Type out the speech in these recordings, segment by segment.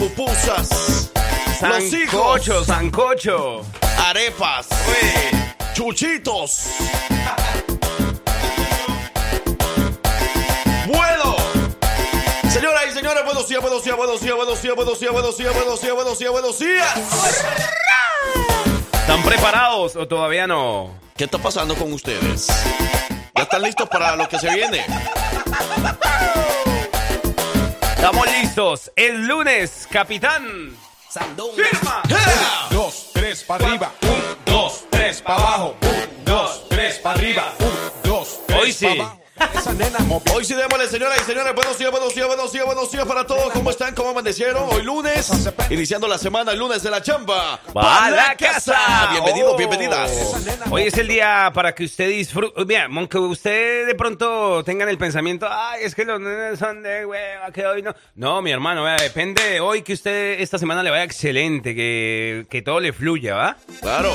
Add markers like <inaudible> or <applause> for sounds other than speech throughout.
Pupusas. Sancocho, sancocho. Arepas. Chuchitos. Bueno. Señoras y señores, buenos días, buenos días, buenos días, buenos días, buenos días, buenos días, buenos días, buenos días, buenos días. ¿Están preparados o todavía no? ¿Qué está pasando con ustedes? ¿Ya están listos para lo que se viene? Estamos listos. El lunes, capitán. Sandunga. Firma. dos, tres para arriba. Un, dos, tres para abajo. Un, dos, tres para arriba. Un, dos, tres Hoy sí. pa' abajo. Esa nena movió. Hoy sí démosle, señoras y señores, buenos días, buenos días, buenos días, buenos días para todos. ¿Cómo están? ¿Cómo amanecieron? Hoy lunes, iniciando la semana, el lunes de la chamba. Va a la casa. Bienvenidos, Oh. bienvenidas. Hoy es el día para que usted disfrute. Mira, aunque usted de pronto tenga en el pensamiento, ay, es que los nenes son de hueva, que hoy no. No, mi hermano, vea, depende de hoy que usted esta semana le vaya excelente, que, que todo le fluya, ¿va? Claro.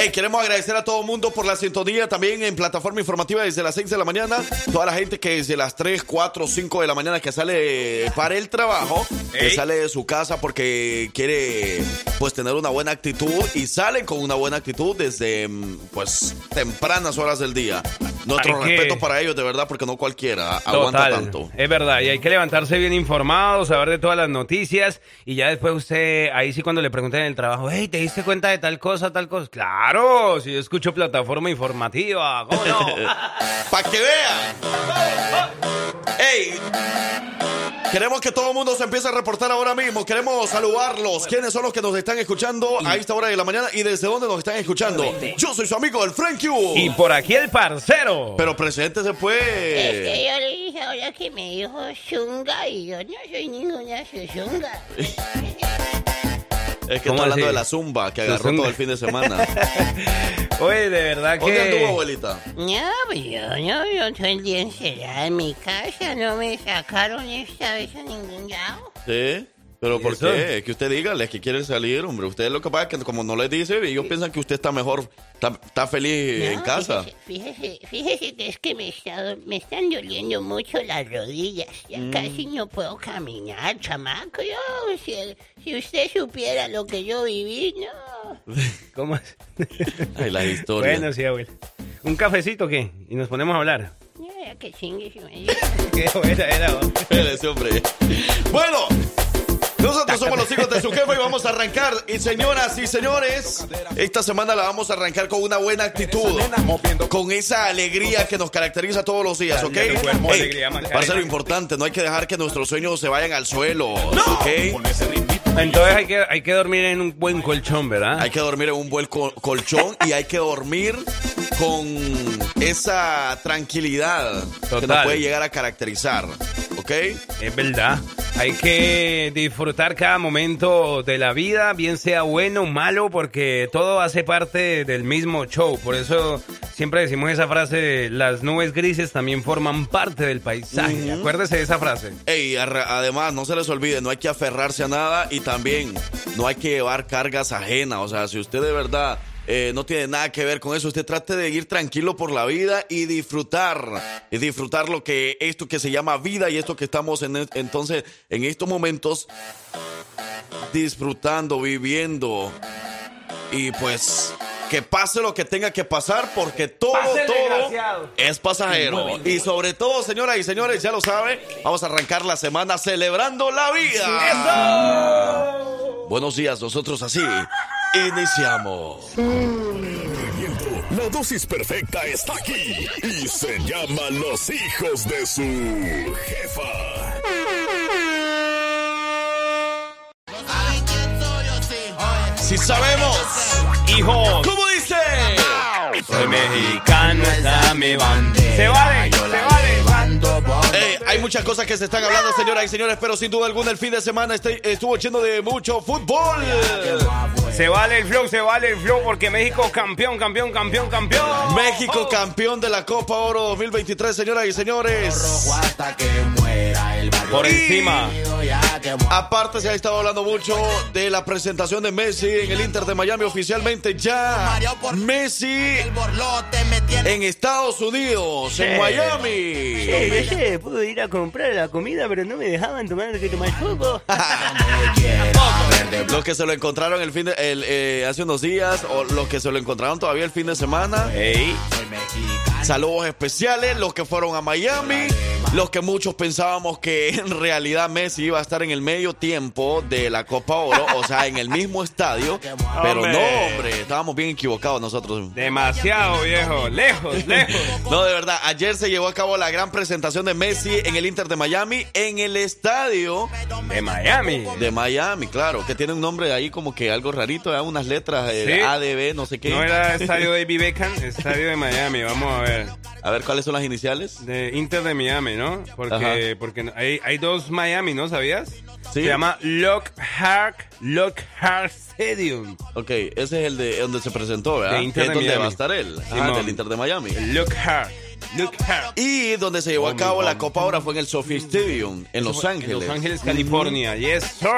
Hey, queremos agradecer a todo el mundo por la sintonía también en plataforma informativa desde las 6 de la mañana. Toda la gente que desde las 3, 4, 5 de la mañana que sale para el trabajo, que sale de su casa porque quiere pues tener una buena actitud y salen con una buena actitud desde mm, pues tempranas horas del día. Nuestro Hay que- respeto para ellos de verdad porque no cualquiera aguanta Total, tanto. es verdad, y hay que levantarse bien informado, saber de todas las noticias, y ya después usted, ahí sí cuando le pregunten en el trabajo, hey, ¿te diste cuenta de tal cosa, tal cosa? Claro, si yo escucho plataforma informativa, ¿cómo no? <laughs> Para que vean. ¡Ey! Queremos que todo el mundo se empiece a reportar ahora mismo. Queremos saludarlos. ¿Quiénes son los que nos están escuchando a esta hora de la mañana y desde dónde nos están escuchando? Yo soy su amigo, el Frank Q. y por aquí el parcero. Pero preséntese Es pues. que yo le dije ahora que me dijo Zunga y yo no soy ninguna Zunga. <laughs> Es que ¿Cómo está hablando así? de la zumba que agarró todo el fin de semana. <laughs> Oye, de verdad ¿Dónde anduvo, que... abuelita? No, pues yo no, yo todo el día encerrada en mi casa, no me sacaron esta vez a ningún lado. Sí. ¿Pero ¿Y por eso? qué? Que usted dígale que quiere salir, hombre. Usted lo que pasa es que como no les dice, ellos piensan que usted está mejor, está, está feliz en No, casa. Fíjese, fíjese, fíjese que es que me, está- me están doliendo mucho las rodillas. Ya Mm. casi no puedo caminar, chamaco. Yo, si, si usted supiera lo que yo viví, no. <laughs> ¿Cómo es? <laughs> Ay, las historias. bueno, sí, abuelo. ¿Un cafecito qué? Y nos ponemos a hablar. Ya, que chingue. <laughs> Qué buena era, hombre. Bueno, nosotros somos los hijos de su jefe y vamos a arrancar. Y señoras y señores, esta semana la vamos a arrancar con una buena actitud. Con esa alegría que nos caracteriza todos los días, ¿ok? Cambia tu cuerpo, Ey, alegría, Macarena. para ser lo importante, no hay que dejar que nuestros sueños se vayan al suelo, ¿ok? Entonces hay que, hay que dormir en un buen colchón, ¿verdad? Hay que dormir en un buen col- colchón y hay que dormir con esa tranquilidad que nos puede llegar a caracterizar, ¿ok? Es verdad. Hay que disfrutar cada momento de la vida, bien sea bueno o malo, porque todo hace parte del mismo show. Por eso siempre decimos esa frase, las nubes grises también forman parte del paisaje. Acuérdese de esa frase. Ey, además, no se les olvide, no hay que aferrarse a nada y también no hay que llevar cargas ajenas. O sea, si usted de verdad eh, no tiene nada que ver con eso, usted trate de ir tranquilo por la vida y disfrutar. Y disfrutar lo que esto que se llama vida y esto que estamos en entonces en estos momentos disfrutando, viviendo. Y pues que pase lo que tenga que pasar porque todo, Pásele, todo es pasajero. Y sobre todo, señoras y señores, ya lo sabe, vamos a arrancar la semana celebrando la vida. Buenos días, nosotros así iniciamos. La dosis perfecta está aquí y se llama Los hijos de su jefa. Si sabemos, Hijo, ¿cómo dice? soy mexicano, esta mi bandera. Se vale, se vale. Hay muchas cosas que se están hablando, señoras y señores, pero sin duda alguna el fin de semana este- estuvo lleno de mucho fútbol. Se vale el flow, se vale el flow porque México campeón, campeón, campeón, campeón. México campeón de la Copa Oro 2023, señoras y señores. Por encima. Aparte se ha estado hablando mucho de la presentación de Messi en el Inter de Miami oficialmente ya. Messi en Estados Unidos, en Miami. sé, pude ir a comprar la comida, pero no me dejaban tomar que tomar jugo. <laughs> Los que se lo encontraron el fin de- el, eh, hace unos días o los que se lo encontraron todavía el fin de semana. Saludos especiales, los que fueron a Miami, los que muchos pensábamos que <laughs> en realidad Messi iba a estar en el medio tiempo de la Copa Oro, o sea, en el mismo estadio, <laughs> pero Hombre. no, hombre, estábamos bien equivocados nosotros. demasiado viejo, lejos, lejos. No, de verdad, ayer se llevó a cabo la gran presentación de Messi en el Inter de Miami, en el estadio De Miami. de Miami, claro, que tiene un nombre ahí como que algo rarito, ¿eh? unas letras, eh, Sí. ADB, no sé qué. No era estadio de Beckham, estadio de Miami, vamos a ver. A ver, ¿cuáles son las iniciales? De Inter de Miami, ¿no? Porque, Ajá. porque hay, hay dos Miami, ¿no? ¿Sabías? Sí. Se llama Lockhart, Lockhart Stadium. Ok, ese es el de donde se presentó, ¿verdad? De Inter es de donde Miami. va a estar él, ah, del Inter de Miami. Lockhart, Lockhart. Y donde se llevó a cabo la Copa ahora fue en el Sophie Stadium, en Los Ángeles. En Los Ángeles, California. Yes, sir.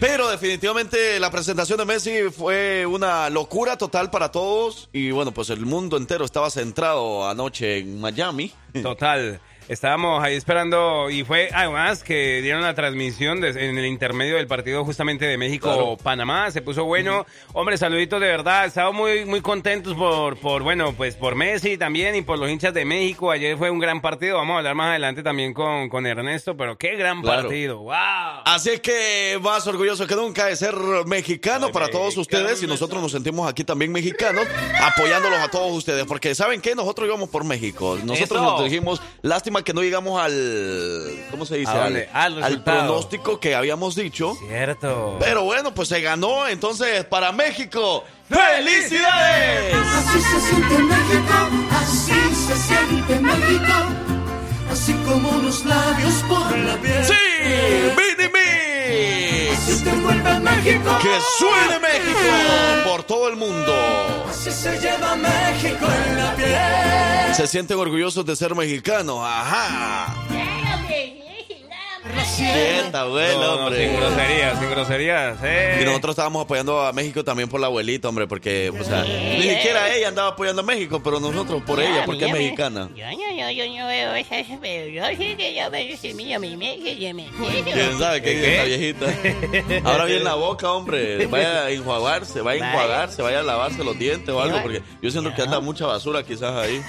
Pero definitivamente la presentación de Messi fue una locura total para todos. Y bueno, pues el mundo entero estaba centrado anoche en Miami. Total. Estábamos ahí esperando y fue además que dieron la transmisión de- en el intermedio del partido justamente de México-Panamá. Se puso bueno. Hombre, saluditos de verdad. Estamos muy, muy contentos por, por, bueno, pues por Messi también y por los hinchas de México. Ayer fue un gran partido. Vamos a hablar más adelante también con, con Ernesto, pero qué gran Claro. partido. ¡Wow! Así es que más orgulloso que nunca de ser mexicano para todos ustedes y nosotros nos sentimos aquí también mexicanos apoyándolos a todos ustedes porque ¿saben qué? Nosotros íbamos por México. Nosotros Eso. nos dijimos, lástima que no llegamos al ¿cómo se dice? ¿A dónde? Al al pronóstico que habamos dicho. Cierto. Pero bueno, pues se ganó, entonces para México, ¡felicidades! Así se siente México, así se siente México, así como unos labios por la piel. ¡Sí! ¡Mini Mix! Envuelve México, ¡Que suene México por todo el mundo! se lleva México en la piel. Se sienten orgullosos de ser mexicanos, ajá. Sienta, abuelo, No, no, sin hombre. groserías, sin groserías. eh. Y nosotros estábamos apoyando a México también por la abuelita, hombre, porque, o sea, ni siquiera ella andaba apoyando a México, pero nosotros por ella, porque es mexicana. Yo no, yo, yo no veo esas, pero yo sí que yo veo ese mío, mi México, yo me ¿Quién sabe qué es esta viejita? <laughs> Ahora viene la boca, hombre. Vaya a enjuagarse, vaya a enjuagarse, vaya a lavarse los dientes o algo, porque yo siento que anda mucha basura quizás ahí.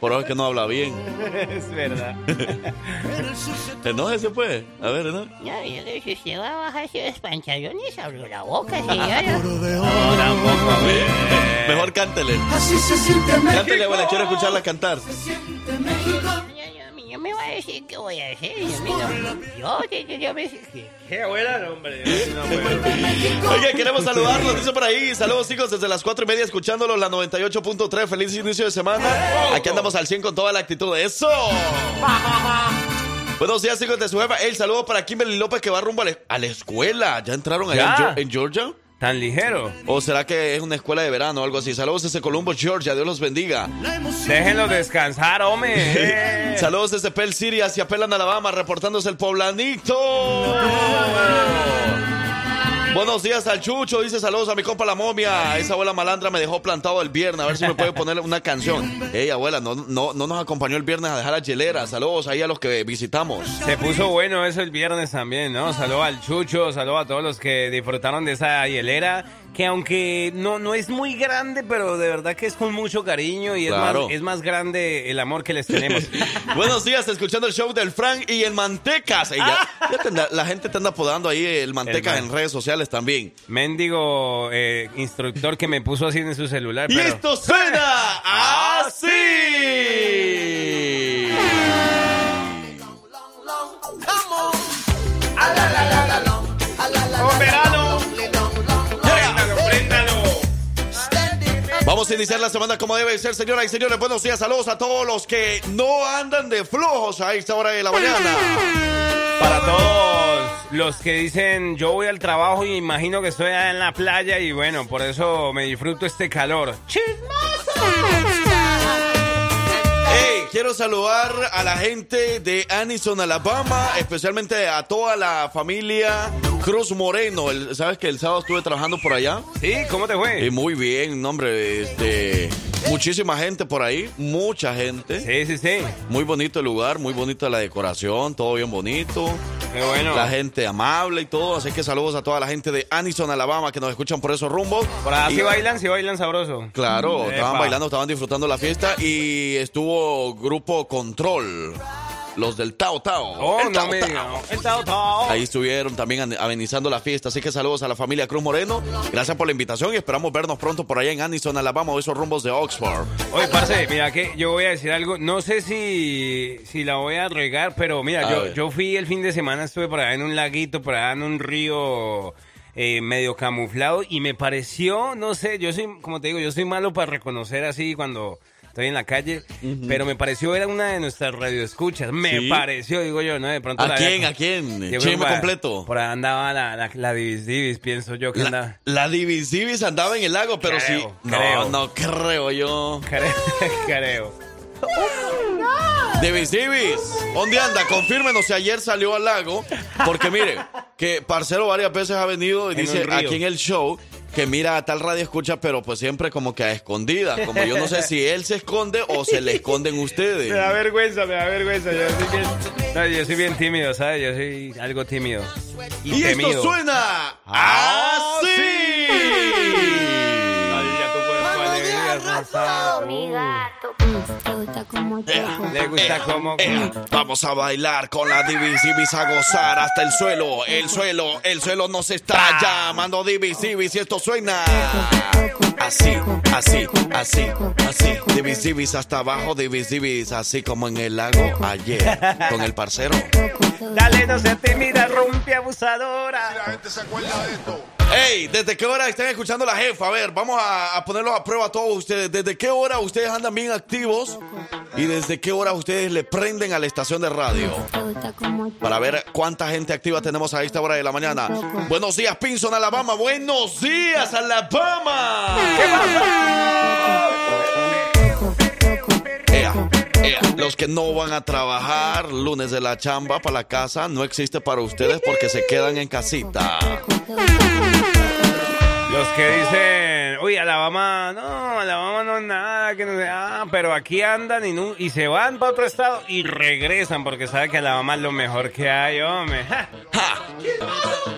Por eso es que no habla bien. <laughs> Es verdad. <laughs> Enójese, pues. A ver, ¿no? No, yo creo que si usted va a bajarse los pantalones, abrió la boca, señora. De oro, Mejor cántele. así se siente México. Cántele, abuela, quiero escucharla cantar. Se siente México. Me voy a decir qué voy a hacer. Yo, yo, yo, yo, yo me... Qué. Oye, queremos saludarlos, dice por ahí. Saludos, chicos, desde las cuatro y media escuchándolos, la 98.3. Feliz inicio de semana. Aquí andamos al 100 con toda la actitud. ¡Eso! Buenos días, chicos de su jefa. El saludo para Kimberly López que va rumbo a la, escuela. ¿Ya entraron allá Ya. En Georgia? Tan ligero. ¿O será que es una escuela de verano o algo así? Saludos desde Colombo, Georgia. Dios los bendiga. Déjenlo descansar, hombre. <laughs> Saludos desde Pell City hacia Pelan, Alabama, reportándose el poblanito. Buenos días al Chucho, dice saludos a mi compa la momia. Esa abuela malandra me dejó plantado el viernes, a ver si me puede poner una canción. Ey, abuela, no, no, no nos acompañó el viernes a dejar la hielera. Saludos ahí a los que visitamos. Se puso bueno eso el viernes también, ¿no? Saludo al Chucho, saludo a todos los que disfrutaron de esa hielera, que aunque no, no es muy grande, pero de verdad que es con mucho cariño y es, más, es más grande el amor que les tenemos. <laughs> Buenos días, escuchando el show del Frank y el Mantecas. Ya- ya te anda- la gente te anda apodando ahí el Mantecas El man- en redes sociales también. Mendigo eh, instructor que me puso así en su celular. Y pero- esto suena <laughs> así. ¡Oh, verano! Préndalo, préndalo. Vamos iniciar la semana como debe ser, señoras y señores. Buenos días, saludos a todos los que no andan de flojos a esta hora de la mañana. Para todos los que dicen yo voy al trabajo y imagino que estoy allá en la playa y bueno, por eso me disfruto este calor. Hey, quiero saludar a la gente de Anison, Alabama, especialmente a toda la familia Cruz Moreno. El- ¿Sabes que el sábado estuve trabajando por allá? Sí, ¿cómo te Y fue? muy bien, hombre, este, muchísima gente por ahí, mucha gente. Sí, sí, sí. Muy bonito el lugar, muy bonita la decoración, todo bien bonito. Qué bueno. La gente amable y todo, así que saludos a toda la gente de Anison, Alabama, que nos escuchan por esos rumbos. Por allá sí bailan, sí bailan sabroso. Claro, estaban bailando, estaban disfrutando la fiesta y estuvo grupo Control, los del Tao Tao. Oh, El no Tao me Tao. digas. El Tao Tao. Ahí estuvieron también amenizando la fiesta, así que saludos a la familia Cruz Moreno. Gracias por la invitación y esperamos vernos pronto por allá en Anison, Alabama, o esos rumbos de Oxford. Oye, parce, mira que yo voy a decir algo. No sé si, si la voy a regar, pero mira, yo, yo fui el fin de semana, estuve por allá en un laguito, por allá en un río eh, medio camuflado y me pareció, no sé, yo soy, como te digo, yo soy malo para reconocer así cuando estoy en la calle, pero me pareció era una de nuestras radioescuchas. Me Sí. pareció, digo yo, ¿no? De pronto ¿A la quién? había- ¿A quién? Yo completo. Por ahí andaba la, la, la Divis Divis, pienso yo que La, andaba. la Divisivis andaba en el lago, pero Creo, sí. No, creo. no creo yo. Creo. <laughs> creo. Divisivis, ¿dónde anda? Confírmenos si ayer salió al lago. Porque mire, que Parcero varias veces ha venido y En dice aquí en el show que mira a tal radio escucha, pero pues siempre como que a escondidas. Como yo no sé si él se esconde o se le esconden ustedes. <laughs> Me da vergüenza, me da vergüenza. Yo soy bien, no, yo soy bien tímido, ¿sabes? Yo soy algo tímido. Y, Y esto suena Ah, así. Mi Uh, gato, te gusta como. Le gusta como... Eh, vamos a bailar con la Divisivis a gozar hasta el suelo. El suelo, el suelo nos está llamando Divisivis y esto suena así, así, así, así. Divisivis hasta abajo, Divisivis así como en el lago ayer con el parcero. Dale, no seas tímida, rompe abusadora. Hey, ¿desde qué hora están escuchando la jefa? A ver, vamos a, a ponerlos a prueba a todos ustedes. ¿Desde qué hora ustedes andan bien activos? ¿Y desde qué hora ustedes le prenden a la estación de radio? Para ver cuánta gente activa tenemos a esta hora de la mañana. Buenos días, Pinson, Alabama. Buenos días, Alabama. Ea, los que no van a trabajar lunes de la chamba para la casa no existe para ustedes porque se quedan en casita. Los que dicen, uy, Alabama, no, Alabama no es nada, que no sé, ah, pero aquí andan y, no- y se van para otro estado y regresan porque saben que Alabama es lo mejor que hay, hombre. Ja. <laughs> ¡Ja!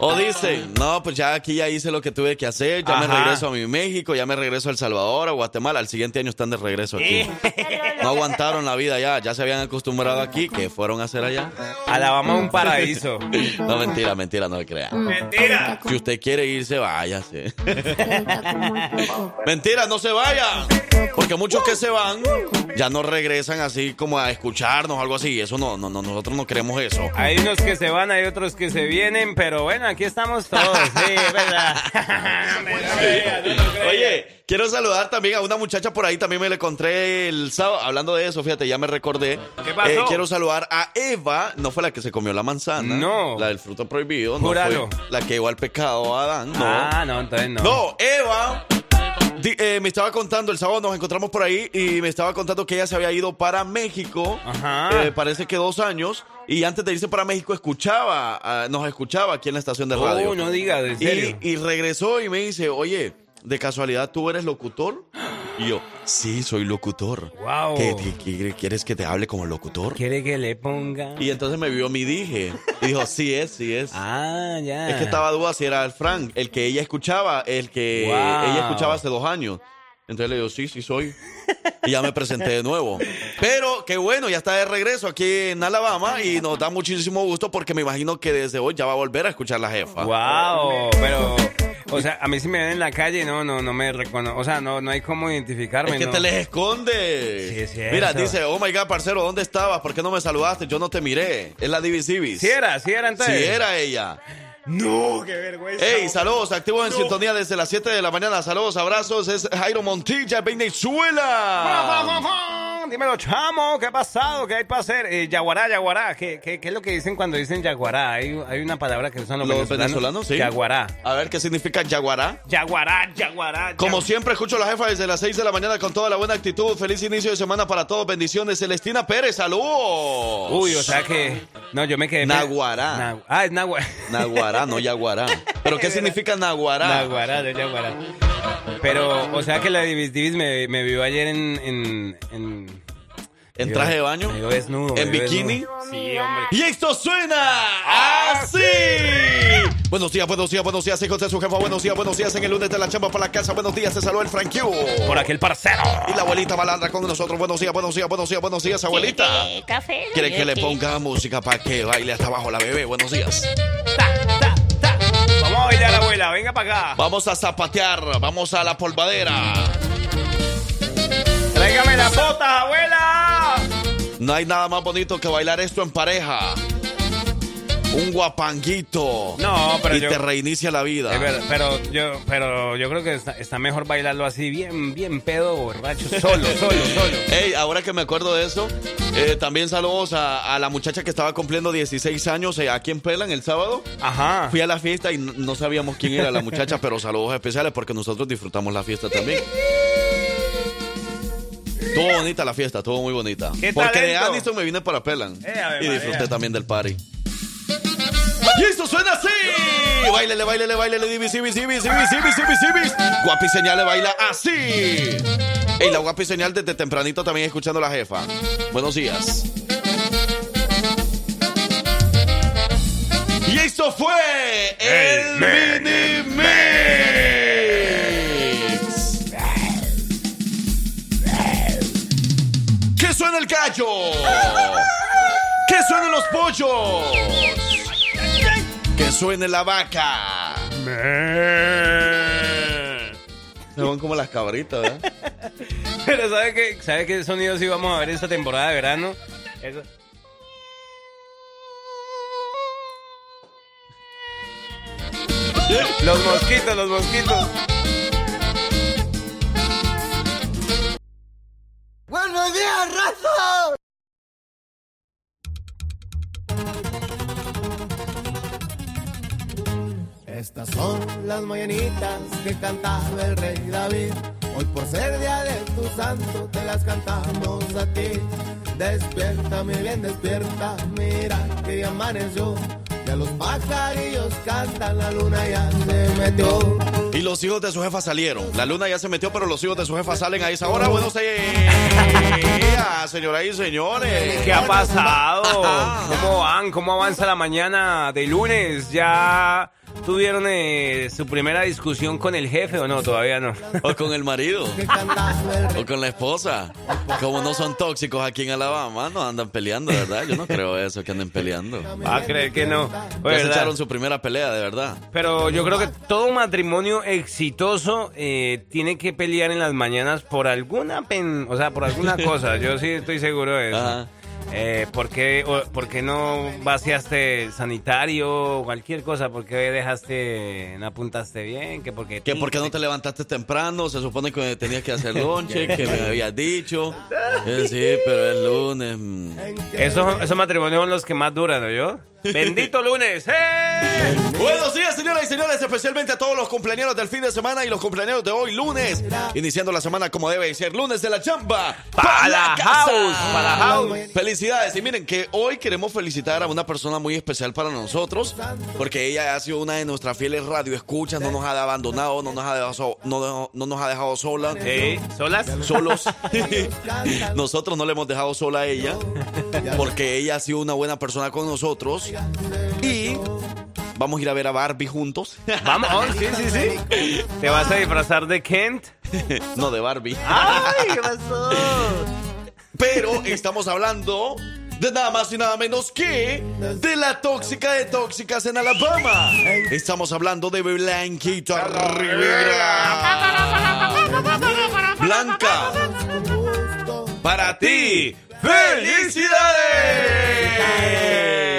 O dicen, no, pues ya aquí ya hice lo que tuve que hacer, ya me regreso a mi México, ya me regreso a El Salvador, a Guatemala, al siguiente año están de regreso aquí. <laughs> No aguantaron la vida ya, ya se habían acostumbrado aquí, ¿qué fueron a hacer allá? Alabama es un paraíso. <laughs> No, mentira, mentira, no me crea. Mentira. Si usted quiere irse, váyase. Mentira, no se vayan. Porque muchos que se van ya no regresan así como a escucharnos o algo así. Eso no, no, no, nosotros no queremos eso. Hay unos que se van, hay otros que se vienen, pero bueno, aquí estamos todos, sí, verdad. <laughs> Oye, quiero saludar también a una muchacha por ahí, también me la encontré el sábado. Hablando de eso, fíjate, ya me recordé. Eh, ¿Qué pasó? quiero saludar a Eva, no fue la que se comió la manzana. No. La del fruto prohibido. No Júralo. fue la que llevó al pecado a Adán. No. Ah, no, entonces no. No, Eva eh, me estaba contando, el sábado nos encontramos por ahí y me estaba contando que ella se había ido para México, Ajá. eh, parece que dos años, y antes de irse para México escuchaba, ah, nos escuchaba aquí en la estación de radio. Oh, no digas, en serio. Y, y regresó y me dice, oye, ¿de casualidad tú eres locutor? Y yo, sí, soy locutor. Wow. ¿Qué, qué- qué- quieres que te hable como locutor? ¿Quiere que le ponga? Y entonces me vio mi dije y dijo, sí es, sí es. Ah, ya. Es que estaba duda si era el Frank, el que ella escuchaba, el que Wow. ella escuchaba hace dos años. Entonces le digo, sí, sí soy. Y ya me presenté de nuevo. Pero qué bueno, ya está de regreso aquí en Alabama y nos da muchísimo gusto porque me imagino que desde hoy ya va a volver a escuchar la jefa. Wow, pero, o sea, a mí si me ven en la calle, no, no, no me reconozco, o sea, no, no hay cómo identificarme. Es que no. te les esconde. Sí, es cierto. Mira, dice, oh my God, parcero, ¿dónde estabas? ¿Por qué no me saludaste? Yo no te miré. Es la Divisivis. Sí era, sí era Sí entonces. era ella. No, qué vergüenza. Hey, saludos, activos en sintonía desde las 7 de la mañana. Saludos, abrazos. Es Jairo Montilla, Venezuela. Dímelo, chamo, ¿qué ha pasado? ¿Qué hay para hacer? Eh, yaguará, yaguará. ¿Qué, qué, qué es lo que dicen cuando dicen yaguará? Hay, hay una palabra que usan los, Los venezolanos, sí. Yaguará. A ver qué significa yaguará. Yaguará, yaguará. Como siempre, escucho a la jefa desde las 6 de la mañana con toda la buena actitud. Feliz inicio de semana para todos. Bendiciones. Celestina Pérez, saludos. Uy, o sea que. No, yo me quedé. Naguará. Nagu- ah, es <laughs> naguará. Naguará, no yaguará. ¿Pero qué <laughs> significa naguará? Naguará, de yaguará. Pero, o sea que la Divis Divis me, me vio ayer en. en, en ¿En traje de baño? Me desnudo. ¿En bikini? Sí, hombre. Y esto suena así. Buenos días, buenos días, buenos días, hijos de su jefa. Buenos días, buenos días en el lunes de la chamba para la casa. Buenos días, te saluda el Frank Q. Por aquel parcero. Y la abuelita malandra con nosotros. Buenos días, buenos días, buenos días, buenos días, abuelita. Café. ¿Quiere que le ponga música para que baile hasta abajo la bebé? Buenos días. Ta, ta, ta. Vamos a bailar, abuela. Venga para acá. Vamos a zapatear, vamos a la polvadera. Tráigame las botas, abuela. No hay nada más bonito que bailar esto en pareja. Un guapanguito. No, pero y yo- te reinicia la vida. Es verdad, pero yo, pero yo creo que está, está mejor bailarlo así, bien, bien pedo, borracho, solo, <laughs> solo, solo. Ey, ahora que me acuerdo de eso, eh, también saludos a, a la muchacha que estaba cumpliendo 16 años eh, aquí en Pelan el sábado. Ajá. Fui a la fiesta y no sabíamos quién era la muchacha, pero saludos especiales porque nosotros disfrutamos la fiesta también. <laughs> Estuvo bonita la fiesta, estuvo muy bonita. ¡Qué Porque de talento! Aniston me vine para Pelan Eh, y disfruté María. también del party. Y esto suena así. Bailele, bailele, bailele, divis, divis, divis, divis, divis, divis, divis. Guapi señal le baila así. Ey, la guapi señal desde tempranito también escuchando a la jefa. Buenos días. Y esto fue el, mini suena el gallo. Que suenen los pollos. Que suene la vaca. Se van como las cabritas, ¿verdad? <laughs> Pero ¿sabe qué, ¿sabe qué sonidos íbamos a ver esta temporada de verano? Eso. Los mosquitos, los mosquitos. ¡Buenos días, raza! Estas son las mañanitas que cantaba el rey David. Hoy por ser día de tu santo te las cantamos a ti. Despierta, mi bien, despierta, mira que ya amaneció. Ya los pajarillos cantan, la luna ya se metió. Y los hijos de su jefa salieron. La luna ya se metió, pero los hijos de su jefa salen a esa hora. Buenos días, señoras y señores. ¿Qué ha pasado? <laughs> ¿Cómo van? ¿Cómo avanza la mañana de lunes? ¿Ya tuvieron eh, su primera discusión con el jefe o no? Todavía no. O con el marido. O con la esposa. Como no son tóxicos aquí en Alabama, no andan peleando, verdad. Yo no creo eso, que anden peleando. Va a creer que no. Se ¿Verdad? echaron su primera pelea, de verdad. Pero yo creo que todo matrimonio exitoso eh, tiene que pelear en las mañanas por alguna pen, o sea, por alguna <laughs> cosa. Yo sí estoy seguro de eso. Ajá. Eh, ¿por, qué, o- por qué no vaciaste sanitario o cualquier cosa? ¿Por qué dejaste, no apuntaste bien? ¿Que porque Que por qué no te levantaste temprano, se supone que tenías que hacer <laughs> lonche, que me habías dicho. <laughs> Eh, sí, pero es lunes. mm. Esos, esos matrimonios son los que más duran, ¿no yo? ¡Bendito lunes! ¡Eh! Buenos días, señoras y señores, especialmente a todos los cumpleaños del fin de semana y los cumpleaños de hoy, lunes. Iniciando la semana como debe ser, lunes de la chamba. ¡Pa' la house! ¡Pa' la house! Felicidades. Y miren que hoy queremos felicitar a una persona muy especial para nosotros, porque ella ha sido una de nuestras fieles radioescuchas, no nos ha abandonado, no nos ha dejado, no, no nos ha dejado sola. ¿Eh? ¿Solas? Solos. <laughs> Nosotros no le hemos dejado sola a ella, porque ella ha sido una buena persona con nosotros. Y vamos a ir a ver a Barbie juntos. Vamos, oh, sí, sí, sí. <laughs> ¿Te vas a disfrazar de Kent? no de Barbie. ¡Ay, <laughs> qué pasó! Pero estamos hablando de nada más y nada menos que de la tóxica de tóxicas en Alabama. Estamos hablando de Blanquita Rivera. Blanca, para ti, ¡felicidades!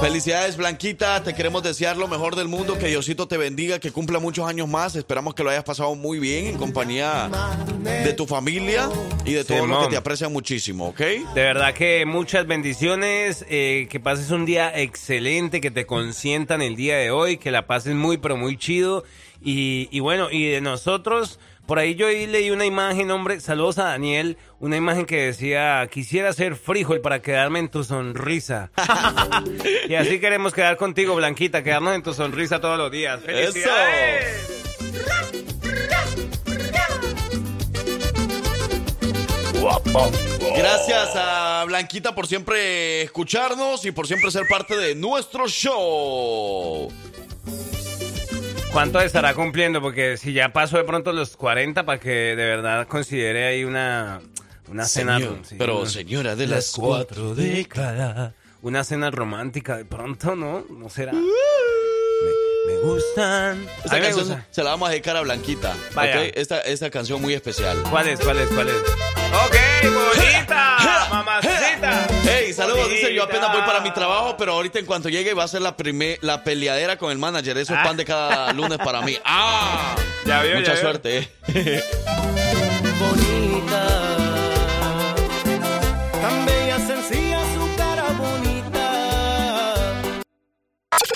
Felicidades, Blanquita. Te queremos desear lo mejor del mundo. Que Diosito te bendiga, que cumpla muchos años más. Esperamos que lo hayas pasado muy bien en compañía de tu familia y de todo sí, los que te aprecia muchísimo, ¿ok? De verdad que muchas bendiciones. Eh, que pases un día excelente, que te consientan el día de hoy, que la pases muy, pero muy chido. Y bueno, y de nosotros por ahí yo ahí leí una imagen, hombre, saludos a Daniel, una imagen que decía, quisiera ser frijol para quedarme en tu sonrisa. <laughs> y así queremos quedar contigo, Blanquita, quedarnos en tu sonrisa todos los días. ¡Felicidades! Gracias a Blanquita por siempre escucharnos y por siempre ser parte de nuestro show. ¿Cuánto estará cumpliendo? Porque si ya pasó de pronto los 40 para que de verdad considere ahí una, una cena. Señor, sí, pero una- señora de las cuatro décadas. Una cena romántica, de pronto, ¿no? ¿No será? Me, gustan. Esta canción gusta. se la vamos a dedicar a Blanquita. Vaya. Esta, esta canción muy especial. ¿Cuál es? ¿Cuál es? ¿Cuál es? Ok, bonita, mamacita. Hey, saludos, dice yo apenas voy para mi trabajo, pero ahorita en cuanto llegue va a ser la primer, la peleadera con el manager. Eso es Ah. pan de cada lunes para mí. <laughs> ¡Ah! Ya vio, Mucha ya vio. suerte, eh. <laughs>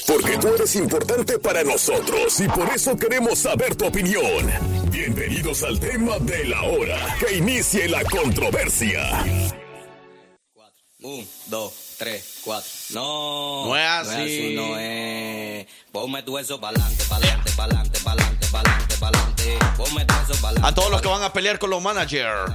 Porque tú eres importante para nosotros y por eso queremos saber tu opinión. Bienvenidos al tema de la hora. Que inicie la controversia. Un, dos, tres, cuatro. No, No es así. no es. Ponme tu eso pa'lante, pa'lante, pa'lante, pa'lante, pa'lante, pa'lante. A todos los que van a pelear con los managers.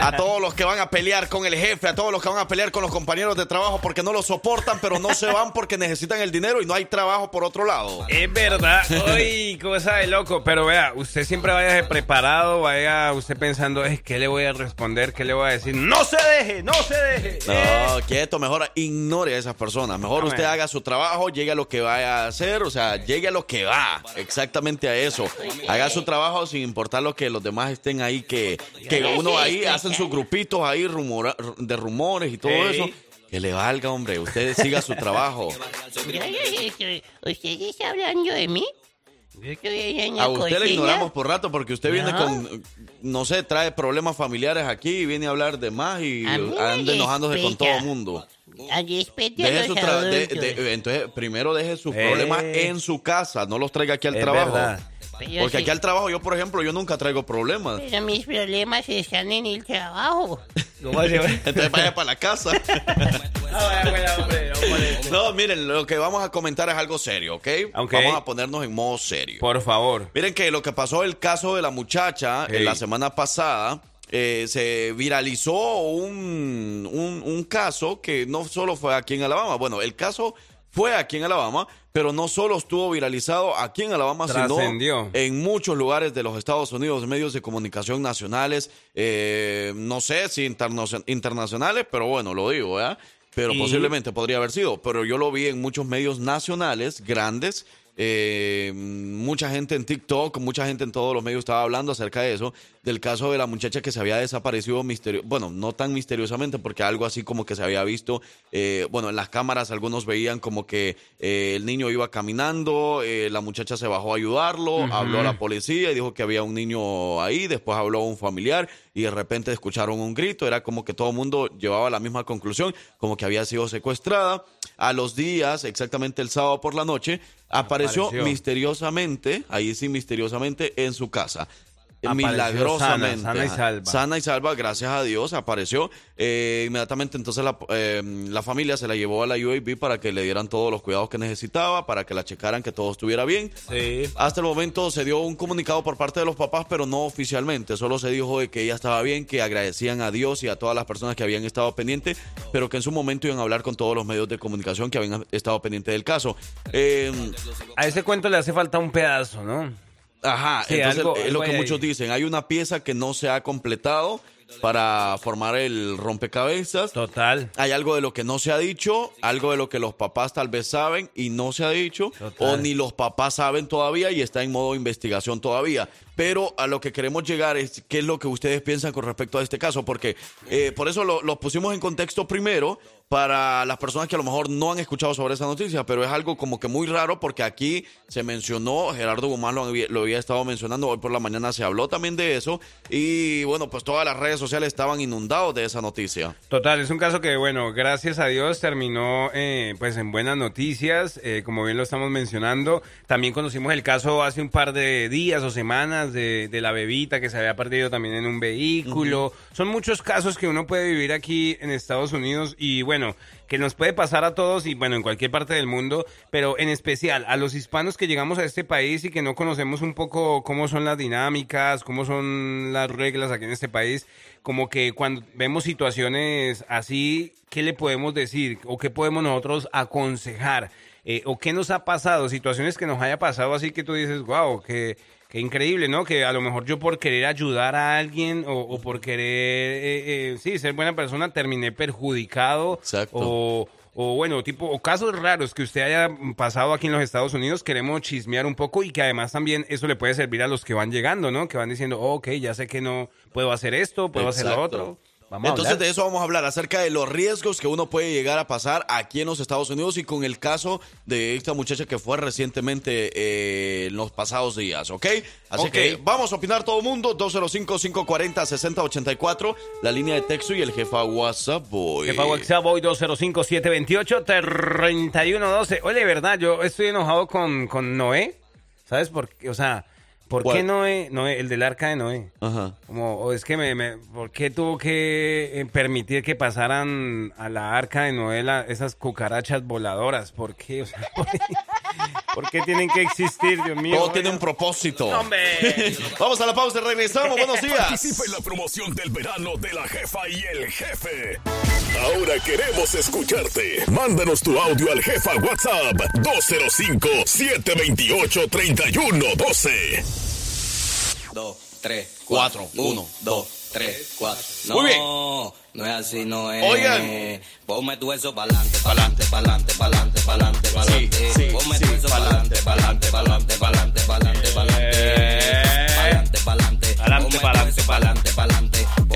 A todos los que van a pelear con el jefe, a todos los que van a pelear con los compañeros de trabajo porque no los soportan, pero no se van porque necesitan el dinero y no hay trabajo por otro lado. Es verdad, uy, cosa de loco. Pero vea, usted siempre vaya preparado, vaya usted pensando, es ¿qué le voy a responder? ¿Qué le voy a decir? ¡No se deje! ¡No se deje! No, quieto, mejor ignore a esas personas. Mejor usted haga su trabajo, llegue a lo que vaya a hacer, o sea, llegue a lo que va, exactamente a eso. Haga su trabajo sin importar lo que los demás estén ahí, que, que uno ahí hacen sus grupitos ahí rumora- de rumores y todo eso. Que le valga, hombre, usted siga su trabajo. <laughs> Yo, yo, yo, ¿Usted está hablando de mí? A usted le ignoramos por rato porque usted viene No. con, no sé, trae problemas familiares aquí y viene a hablar de más y anda enojándose con todo el mundo. Deje su de- de- entonces, primero deje sus Eh. problemas en su casa, no los traiga aquí al Es trabajo. verdad. Pero Porque sí- aquí al trabajo, yo por ejemplo, yo nunca traigo problemas. Pero mis problemas están en el trabajo. <laughs> Entonces vaya para la casa. <laughs> No, miren, lo que vamos a comentar es algo serio, ¿ok? Ok. Vamos a ponernos en modo serio. Por favor. Miren que lo que pasó el caso de la muchacha en la semana pasada. eh, se viralizó un, un, un caso que no solo fue aquí en Alabama. Bueno, el caso fue aquí en Alabama, pero no solo estuvo viralizado aquí en Alabama, sino en muchos lugares de los Estados Unidos, medios de comunicación nacionales, eh, no sé si interna- internacionales, pero bueno, lo digo, ¿verdad? Pero Y- posiblemente podría haber sido, pero yo lo vi en muchos medios nacionales grandes. Eh, mucha gente en TikTok, mucha gente en todos los medios estaba hablando acerca de eso, del caso de la muchacha que se había desaparecido misterio, bueno, no tan misteriosamente, porque algo así como que se había visto, eh, bueno, en las cámaras algunos veían como que eh, el niño iba caminando, eh, la muchacha se bajó a ayudarlo, habló a la policía y dijo que había un niño ahí, después habló un familiar y de repente escucharon un grito, era como que todo el mundo llevaba la misma conclusión, como que había sido secuestrada. A los días, exactamente el sábado por la noche, apareció, Apareció. misteriosamente, ahí sí misteriosamente, en su casa. Apareció Milagrosamente. sana, sana y salva. Sana y salva, gracias a Dios, apareció. Eh, inmediatamente entonces la, eh, la familia se la llevó a la UAB para que le dieran todos los cuidados que necesitaba, para que la checaran que todo estuviera bien. Sí. Hasta el momento se dio un comunicado por parte de los papás, pero no oficialmente. Solo se dijo de que ella estaba bien, que agradecían a Dios y a todas las personas que habían estado pendientes, pero que en su momento iban a hablar con todos los medios de comunicación que habían estado pendientes del caso. Eh, A ese cuento le hace falta un pedazo, ¿no? Ajá, Sí, entonces algo- es lo que ahí. muchos dicen. Hay una pieza que no se ha completado para formar el rompecabezas. Total. Hay algo de lo que no se ha dicho, algo de lo que los papás tal vez saben y no se ha dicho, Total. o ni los papás saben todavía y está en modo investigación todavía. Pero a lo que queremos llegar es qué es lo que ustedes piensan con respecto a este caso, porque eh, por eso lo, lo pusimos en contexto primero para las personas que a lo mejor no han escuchado sobre esa noticia, pero es algo como que muy raro porque aquí se mencionó, Gerardo Guzmán lo había, lo había estado mencionando, hoy por la mañana se habló también de eso y bueno, pues todas las redes sociales estaban inundados de esa noticia. Total, es un caso que, bueno, gracias a Dios terminó eh, pues en buenas noticias, eh, como bien lo estamos mencionando. También conocimos el caso hace un par de días o semanas de, de la bebita que se había perdido también en un vehículo. Son muchos casos que uno puede vivir aquí en Estados Unidos y bueno, que nos puede pasar a todos y bueno, en cualquier parte del mundo, pero en especial a los hispanos que llegamos a este país y que no conocemos un poco cómo son las dinámicas, cómo son las reglas aquí en este país, como que cuando vemos situaciones así, ¿qué le podemos decir o qué podemos nosotros aconsejar? Eh, ¿O qué nos ha pasado? Situaciones que nos haya pasado así que tú dices, wow, que... Qué increíble, ¿no? Que a lo mejor yo por querer ayudar a alguien o, o por querer, eh, eh, sí, ser buena persona, terminé perjudicado. Exacto. O, o bueno, tipo, o casos raros que usted haya pasado aquí en los Estados Unidos, queremos chismear un poco y que además también eso le puede servir a los que van llegando, ¿no? Que van diciendo, oh, ok, ya sé que no puedo hacer esto, puedo hacer lo otro. Vamos Entonces de eso vamos a hablar, acerca de los riesgos que uno puede llegar a pasar aquí en los Estados Unidos y con el caso de esta muchacha que fue recientemente eh, en los pasados días, ¿ok? Así que vamos a opinar todo el mundo, 205-540-6084, la línea de texto y el jefa WhatsApp Boy. Para WhatsApp hoy 205-728-3112. Oye, de verdad, yo estoy enojado con, con Noé. ¿Sabes por qué? O sea, ¿por qué. Noé? Noé, el del arca de Noé. Ajá. Como, o es que me, ¿por qué tuvo que eh, permitir que pasaran a la arca de novela esas cucarachas voladoras? <laughs> ¿Por qué? ¿por, qué tienen que existir, Dios mío? Todo tiene un propósito. Vamos a la pausa, y regresamos, buenos <laughs> días. Participa en la promoción del verano de la jefa y el jefe. Ahora queremos escucharte. Mándanos tu audio al jefa WhatsApp 205 728 3112. 3, 4. 1, 2, 3, 4. No, Muy bien. No es así, no es. Oigan. Ponme tu eso pa'lante, pa'lante, pa'lante, pa'lante, pa'lante, pa'lante. Sí, sí, Ponme sí, tu eso pa'lante, pa'lante, pa'lante, pa'lante, pa'lante, pa'lante. Pa'lante, eh. pa'lante. Pa'lante, pa'lante, pa'lante, pa'lante.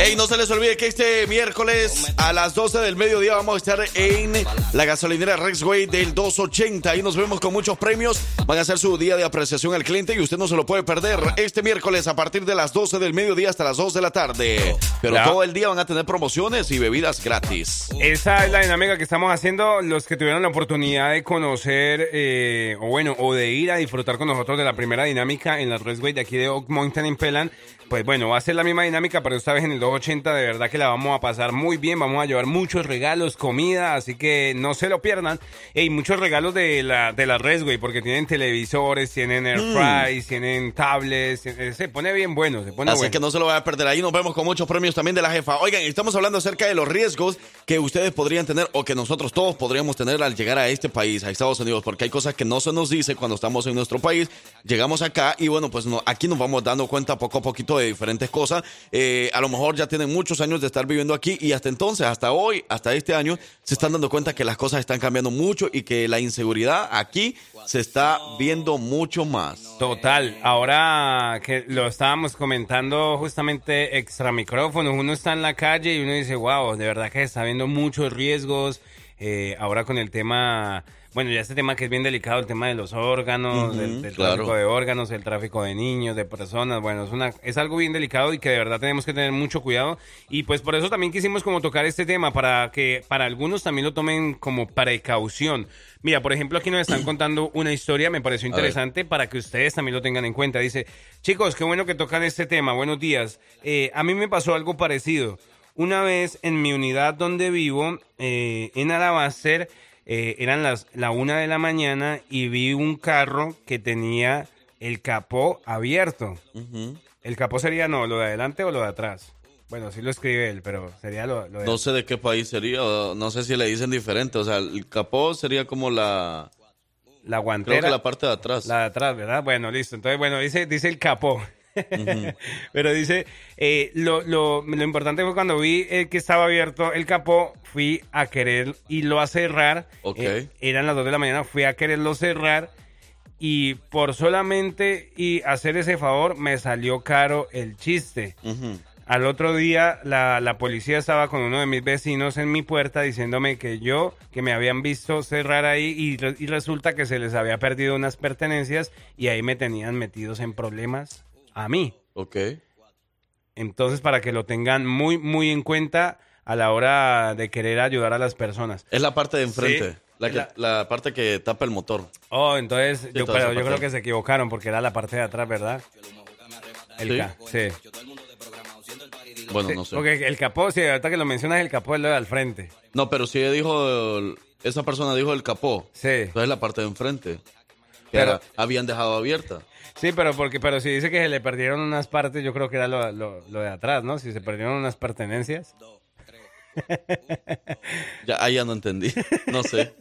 Ey, no se les olvide que este miércoles a las 12 del mediodía vamos a estar en la gasolinera Rexway del 280. Ahí nos vemos con muchos premios. Van a ser su día de apreciación al cliente y usted no se lo puede perder este miércoles a partir de las 12 del mediodía hasta las 2 de la tarde. Pero todo el día van a tener promociones y bebidas gratis. Esa es la dinámica que estamos haciendo. Los que tuvieron la oportunidad de conocer, eh, o bueno, o de ir a disfrutar con nosotros de la primera dinámica en la Raceway de aquí de Oak Mountain en Pelan, pues bueno, va a ser la misma dinámica, pero esta vez en el 280. De verdad que la vamos a pasar muy bien. Vamos a llevar muchos regalos, comida, así que no se lo pierdan. Y muchos regalos de la, de la Raceway, porque tienen televisores, tienen air fries, tienen tablets. eh, Se pone bien bueno, se pone Así bueno. que no se lo vaya a perder. Ahí nos vemos con muchos premios también de la jefa. Oigan, estamos hablando acerca de los riesgos que ustedes podrían tener o que nosotros todos podríamos tener al llegar a este país, a Estados Unidos, porque hay cosas que no se nos dice cuando estamos en nuestro país. Llegamos acá y bueno, pues no- aquí nos vamos dando cuenta poco a poquito de diferentes cosas. Eh, a lo mejor ya tienen muchos años de estar viviendo aquí y hasta entonces, hasta hoy, hasta este año, se están dando cuenta que las cosas están cambiando mucho y que la inseguridad aquí se está viendo mucho más. Total, ahora que lo estábamos comentando justamente extra micrófonos, uno está en la calle y uno dice, wow, de verdad que está viendo muchos riesgos, eh, ahora con el tema, bueno, ya este tema que es bien delicado, el tema de los órganos, del claro. tráfico de órganos, el tráfico de niños, de personas, bueno, es, una, es algo bien delicado y que de verdad tenemos que tener mucho cuidado y pues por eso también quisimos como tocar este tema para que para algunos también lo tomen como precaución. Mira, por ejemplo, aquí nos están <clears throat> contando una historia, me pareció interesante para que ustedes también lo tengan en cuenta. Dice, chicos, qué bueno que tocan este tema, buenos días. Eh, a mí me pasó algo parecido. Una vez en mi unidad donde vivo, eh, en Alabaster, eh, eran las la una de la mañana y vi un carro que tenía el capó abierto. El capó sería no, lo de adelante o lo de atrás. Bueno, sí lo escribe él, pero sería lo, lo de No sé de qué país sería, no sé si le dicen diferente. O sea, el capó sería como la. la Creo guantera. que la parte de atrás. La de atrás, ¿verdad? Bueno, listo. Entonces, bueno, dice, dice el capó. <laughs> Pero dice, eh, lo, lo, lo importante fue cuando vi eh, que estaba abierto el capó, fui a querer irlo a cerrar. Ok. Eh, eran las 2 de la mañana, fui a quererlo cerrar. Y por solamente y hacer ese favor me salió caro el chiste. Ujú. Al otro día la, la policía estaba con uno de mis vecinos en mi puerta diciéndome que yo, que me habían visto cerrar ahí y, re- y resulta que se les había perdido unas pertenencias y ahí me tenían metidos en problemas a mí. Ok. Entonces para que lo tengan muy, muy en cuenta a la hora de querer ayudar a las personas. Es la parte de enfrente. Sí. La, que- La- la parte que tapa el motor. Oh, entonces, yo, pero yo creo que se equivocaron porque era la parte de atrás, ¿verdad? El ¿Sí? sí. Bueno, Sí, no sé. Porque el capó, sí, ahorita que lo mencionas, el capó es lo de al frente. No, pero si dijo, esa persona dijo el capó. Sí. Entonces es la parte de enfrente. Que Pero- era- habían dejado abierta. Sí, pero porque, pero si dice que se le perdieron unas partes, yo creo que era lo, de atrás, ¿no? Si se perdieron unas pertenencias. <laughs> Ya, ahí ya no entendí. No sé.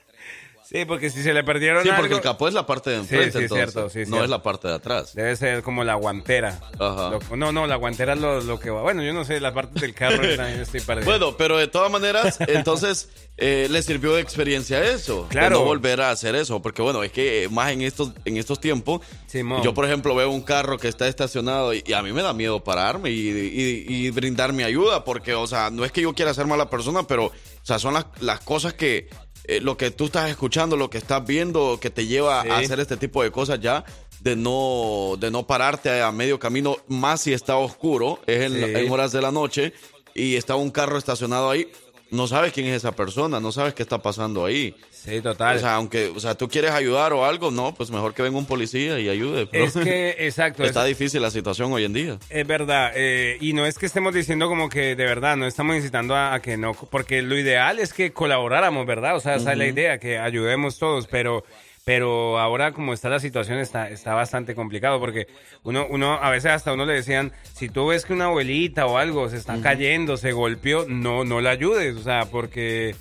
Sí, porque si se le perdieron Sí, porque el capó es la parte de Sí, enfrente, sí, entonces. cierto, sí, no cierto. es la parte de atrás. debe ser como la guantera. Ajá. Lo- no, no, la guantera es lo, lo que va. Bueno, yo no sé, la parte del carro <laughs> también estoy. Bueno, pero de todas maneras, entonces eh, le sirvió de experiencia eso. Claro. De no volver a hacer eso. Porque bueno, es que eh, más en estos, en estos tiempos, Simón. yo por ejemplo veo un carro que está estacionado y, y a mí me da miedo pararme y, y- y brindar mi ayuda. Porque, o sea, no es que yo quiera ser mala persona, pero, o sea, son las, las cosas que, eh, lo que tú estás escuchando, lo que estás viendo, que te lleva Sí. a hacer este tipo de cosas ya. De no, de no pararte a medio camino, más si está oscuro, es en, Sí. en horas de la noche y está un carro estacionado ahí, no sabes quién es esa persona, no sabes qué está pasando ahí. sí, total. O sea, aunque, o sea, tú quieres ayudar o algo, no, pues mejor que venga un policía y ayude. pero es que, <laughs> exacto. está es- difícil la situación hoy en día. Es verdad, eh, y no es que estemos diciendo como que de verdad, no estamos incitando a, a que no, porque lo ideal es que colaboráramos, ¿verdad? O sea, esa es la idea, que ayudemos todos, pero, pero ahora como está la situación está, está bastante complicado, porque uno, uno, a veces hasta uno le decían, si tú ves que una abuelita o algo se está cayendo, se golpeó, no, no la ayudes, o sea, porque...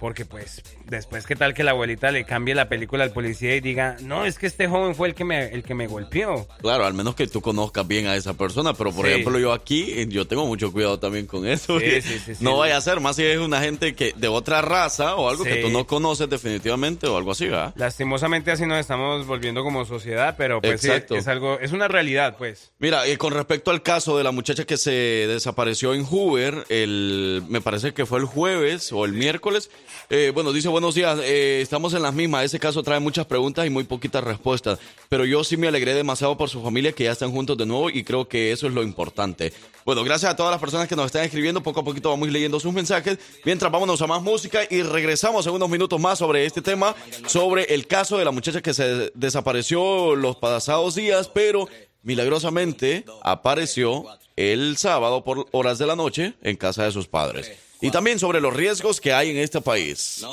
Porque pues después qué tal que la abuelita le cambie la película al policía y diga, no, es que este joven fue el que me, el que me golpeó. Claro, al menos que tú conozcas bien a esa persona, pero por Sí. ejemplo yo aquí, eh, yo tengo mucho cuidado también con eso. Sí, <laughs> sí, sí, sí. no vaya a ser, más si es una gente que de otra raza o algo que tú no conoces definitivamente o algo así, ¿verdad? Lastimosamente así nos estamos volviendo como sociedad, pero pues sí, Exacto. es algo, es una realidad, pues. Mira, y con respecto al caso de la muchacha que se desapareció en Hoover, el, me parece que fue el jueves o el miércoles. Eh, bueno, dice buenos días, eh, estamos en las mismas. Ese caso trae muchas preguntas y muy poquitas respuestas. Pero yo sí me alegré demasiado por su familia que ya están juntos de nuevo y creo que eso es lo importante. Bueno, gracias a todas las personas que nos están escribiendo. Poco a poquito vamos leyendo sus mensajes. Mientras vámonos a más música y regresamos en unos minutos más sobre este tema, sobre el caso de la muchacha que se desapareció los pasados días, pero milagrosamente apareció el sábado por horas de la noche en casa de sus padres. Y también sobre los riesgos que hay en este país.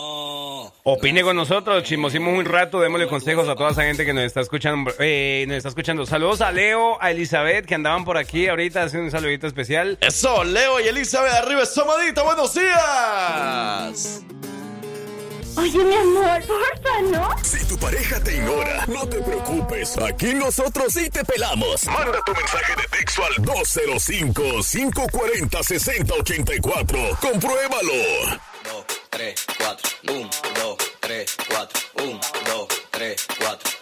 Opine con nosotros, chismosimos un rato, démosle consejos a toda esa gente que nos está escuchando. eh, nos está escuchando. Saludos a Leo, a Elizabeth, que andaban por aquí ahorita, haciendo un saludito especial. Eso, Leo y Elizabeth arriba, Somadita, buenos días. Oye, mi amor, porfa, ¿no? Si tu pareja te ignora, no te preocupes. Aquí nosotros sí te pelamos. Manda tu mensaje de texto al 205-540-6084. Compruébalo. 2, 3, 4, 1, 2, 3, 4, 1, 2, 3, 4,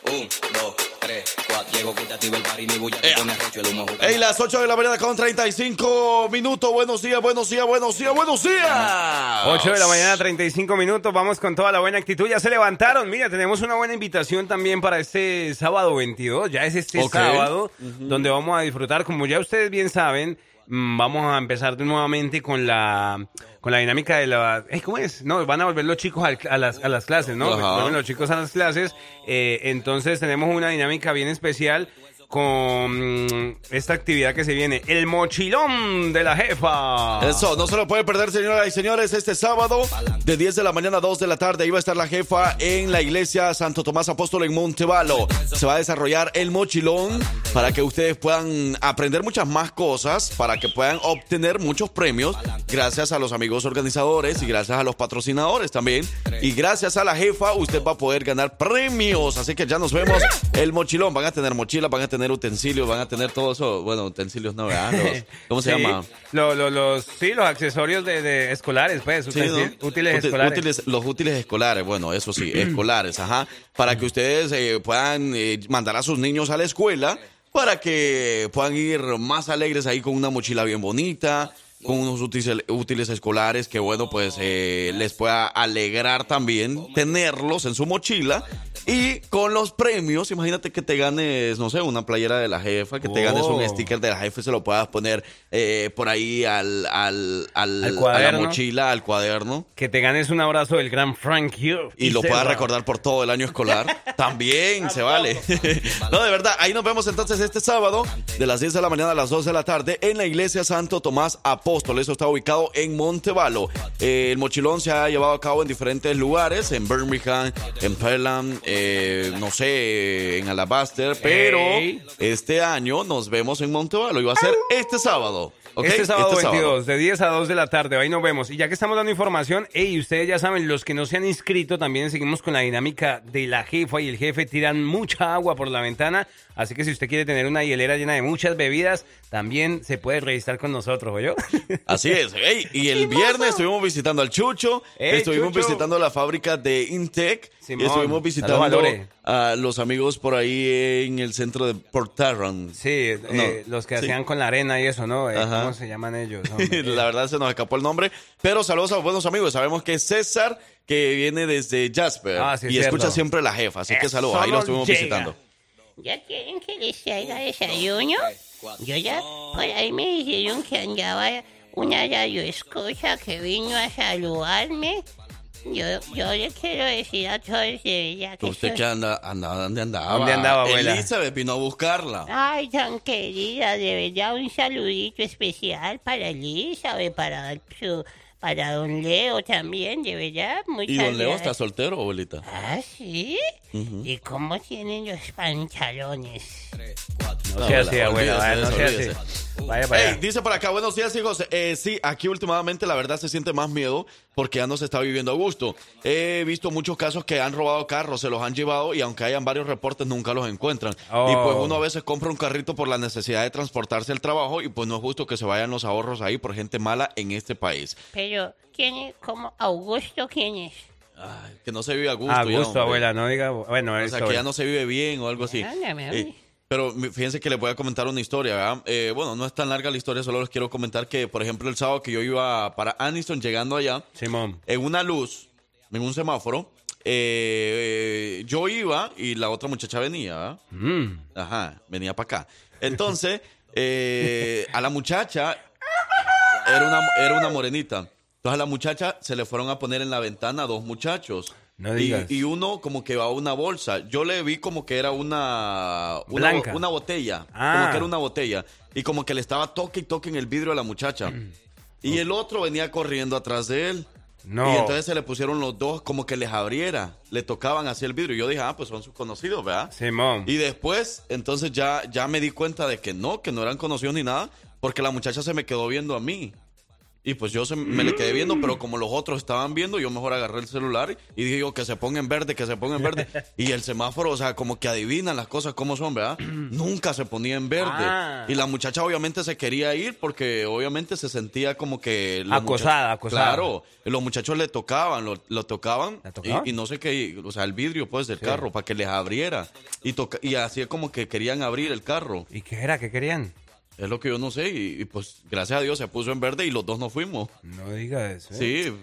Ey, las 8 de la mañana con 35 minutos. Buenos días, buenos días, buenos días, buenos días. 8 de la mañana, 35 minutos. Vamos con toda la buena actitud. Ya se levantaron. Mira, tenemos una buena invitación también para este sábado 22. Ya es este sábado donde vamos a disfrutar. Como ya ustedes bien saben, vamos a empezar nuevamente con la con la dinámica de la... eh, ¿Cómo es? No, van a volver los chicos al- a, las, a las clases, ¿no? Vuelven los chicos a las clases. Eh, entonces tenemos una dinámica bien especial con esta actividad que se viene. El mochilón de la jefa. Eso, no se lo puede perder, señoras y señores. Este sábado, de 10 de la mañana a 2 de la tarde, iba a estar la jefa en la iglesia Santo Tomás Apóstol en Montevalo. Se va a desarrollar el mochilón para que ustedes puedan aprender muchas más cosas, para que puedan obtener muchos premios, gracias a los amigos organizadores y gracias a los patrocinadores también. Y gracias a la jefa, usted va a poder ganar premios. Así que ya nos vemos. El mochilón, van a tener mochila, van a tener utensilios, van a tener todo eso. Bueno, utensilios no, ¿verdad? Los- <laughs> ¿Cómo se Sí, llama? lo- lo- los, sí, los accesorios de, de escolares, pues, Sí, útiles Útil- escolares. útiles- los útiles escolares, bueno, eso sí, escolares, ajá. Para que ustedes eh, puedan eh, mandar a sus niños a la escuela, para que puedan ir más alegres ahí con una mochila bien bonita, con unos útiles, útiles escolares que, bueno, pues eh, les pueda alegrar también tenerlos en su mochila. Y con los premios, imagínate que te ganes, no sé, una playera de la jefa, que te ganes un Oh. sticker de la jefa y se lo puedas poner eh, por ahí al, al, al- Al a la mochila, al cuaderno. Que te ganes un abrazo del gran Frank Hugh. Y lo se puedas va. recordar por todo el año escolar. <laughs> También se vale. <laughs> no, de verdad. Ahí nos vemos entonces este sábado de las 10 de la mañana a las 2 de la tarde en la iglesia Santo Tomás Apóstol. Eso está ubicado en Montevalo. Eh, el mochilón se ha llevado a cabo en diferentes lugares, en Birmingham, en Pelham, eh, no sé, en Alabaster. Pero este año nos vemos en Montevalo y va a ser este sábado. ¿ok? Este sábado 22, de 10 a 2 de la tarde, ahí nos vemos. Y ya que estamos dando información, y ustedes ya saben, los que no se han inscrito, también seguimos con la dinámica de la jefa y el jefe tiran mucha agua por la ventana. Así que si usted quiere tener una hielera llena de muchas bebidas, también se puede registrar con nosotros, yo? <laughs> Así es. Ey, y el viernes estuvimos visitando al Chucho, Ey, estuvimos Chucho. visitando la fábrica de Intec, Simón, y estuvimos visitando a los amigos por ahí en el centro de Port Tarrant. Sí, eh, los que sí. hacían con la arena y eso, ¿no? Eh, Ajá. ¿Cómo se llaman ellos? <laughs> La verdad se nos escapó el nombre, pero saludos a los buenos amigos. Sabemos que es César, que viene desde Jasper Ah, sí, y cierto. escucha siempre la jefa, así que saludos, ahí lo estuvimos llega. visitando. ¿Ya quieren que les traiga desayuno? Yo ya, por ahí me dijeron que andaba una radio escucha que vino a saludarme. Yo, yo le quiero decir a todos de verdad que ¿Usted soy- qué anda, anda, dónde andaba? ¿Dónde andaba, abuela? Elizabeth vino a buscarla. Ay, tan querida, de verdad un saludito especial para Elizabeth, para su, para don Leo también, de verdad. Muchas ¿Y don Leo está soltero, abuelita? ¿Ah, sí? ¿Y cómo tienen los pantalones? No sea así, no así. Vaya dice por acá, buenos días hijos. Eh, sí, aquí últimamente la verdad se siente más miedo porque ya no se está viviendo a gusto. He visto muchos casos que han robado carros, se los han llevado y aunque hayan varios reportes nunca los encuentran. Oh. Y pues uno a veces compra un carrito por la necesidad de transportarse al trabajo y pues no es justo que se vayan los ahorros ahí por gente mala en este país. Pero, ¿quién es? ¿Cómo? ¿Augusto quién es? Ay, que no se vive a gusto. A gusto, abuela, no diga. Bueno, O sea, que ya no se vive bien o algo así. Ándame, Eh. Pero fíjense que les voy a comentar una historia. Eh, bueno, no es tan larga la historia, solo les quiero comentar que, por ejemplo, el sábado que yo iba para Aniston, llegando allá, Simón. en una luz, en un semáforo, eh, yo iba y la otra muchacha venía. Mm. Ajá, venía para acá. Entonces, <laughs> eh, a la muchacha era una, era una morenita. Entonces a la muchacha se le fueron a poner en la ventana dos muchachos. No Y- digas. Y, uno como que va una bolsa. Yo le vi como que era una, una, Blanca. una botella. Ah. Como que era una botella. Y como que le estaba toque y toque en el vidrio a la muchacha. <clears throat> Y el otro venía corriendo atrás de él. No. Y entonces se le pusieron los dos como que les abriera. Le tocaban así el vidrio. Y yo dije, ah, pues son sus conocidos, ¿verdad? Simón. Y después, entonces ya, ya me di cuenta de que no, que no eran conocidos ni nada, porque la muchacha se me quedó viendo a mí. Y pues yo se- me le quedé viendo, pero como los otros estaban viendo, yo mejor agarré el celular y dije yo que se ponga en verde, que se ponga en verde. Y el semáforo, o sea, como que adivinan las cosas como son, ¿verdad? <clears throat> Nunca se ponía en verde. Ah. Y la muchacha obviamente se quería ir porque obviamente se sentía como que... Acosada, acosada. Claro, los muchachos le tocaban, lo, lo tocaban, ¿La tocaban? Y, y no sé qué, o sea, el vidrio pues del carro para que les abriera. Y, toca, y así como que querían abrir el carro. ¿Y qué era? ¿Qué querían? Es lo que yo no sé. Y, y, pues gracias a Dios se puso en verde y los dos nos fuimos. No diga eso. ¿eh? Sí,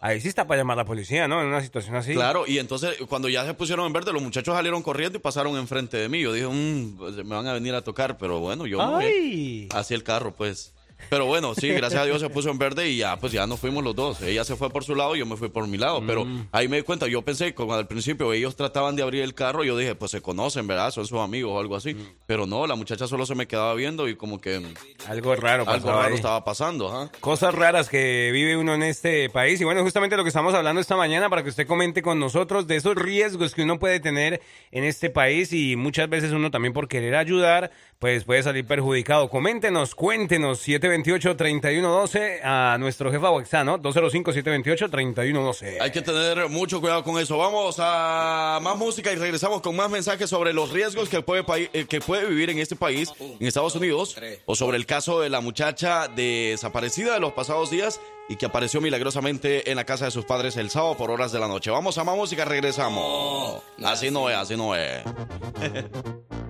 Ahí sí está para llamar a la policía, ¿no? En una situación así. claro. Y entonces cuando ya se pusieron en verde, los muchachos salieron corriendo y pasaron enfrente de mí. Yo dije, "Mm, pues, me van a venir a tocar, pero bueno, yo. ¡Ay! Así el carro, pues. Pero bueno, sí, gracias a Dios se puso en verde y ya, pues ya nos fuimos los dos. Ella se fue por su lado y yo me fui por mi lado. Pero Mm. ahí me di cuenta, yo pensé, como al principio ellos trataban de abrir el carro, yo dije, pues se conocen, ¿verdad? Son sus amigos o algo así. Mm. Pero no, la muchacha solo se me quedaba viendo y como que Algo raro algo raro ahí. estaba pasando. Cosas raras que vive uno en este país. Y bueno, justamente lo que estamos hablando esta mañana para que usted comente con nosotros de esos riesgos que uno puede tener en este país y muchas veces uno también por querer ayudar, pues puede salir perjudicado. Coméntenos, cuéntenos 728-3112 a nuestro jefa WhatsApp, ¿no? 205-728-3112. Hay que tener mucho cuidado con eso. Vamos a más música y regresamos con más mensajes sobre los riesgos que puede, eh, que puede vivir en este país, en Estados Unidos, o sobre el caso de la muchacha desaparecida de los pasados días y que apareció milagrosamente en la casa de sus padres el sábado por horas de la noche. Vamos a más música, regresamos. Así no es, así no es. <laughs>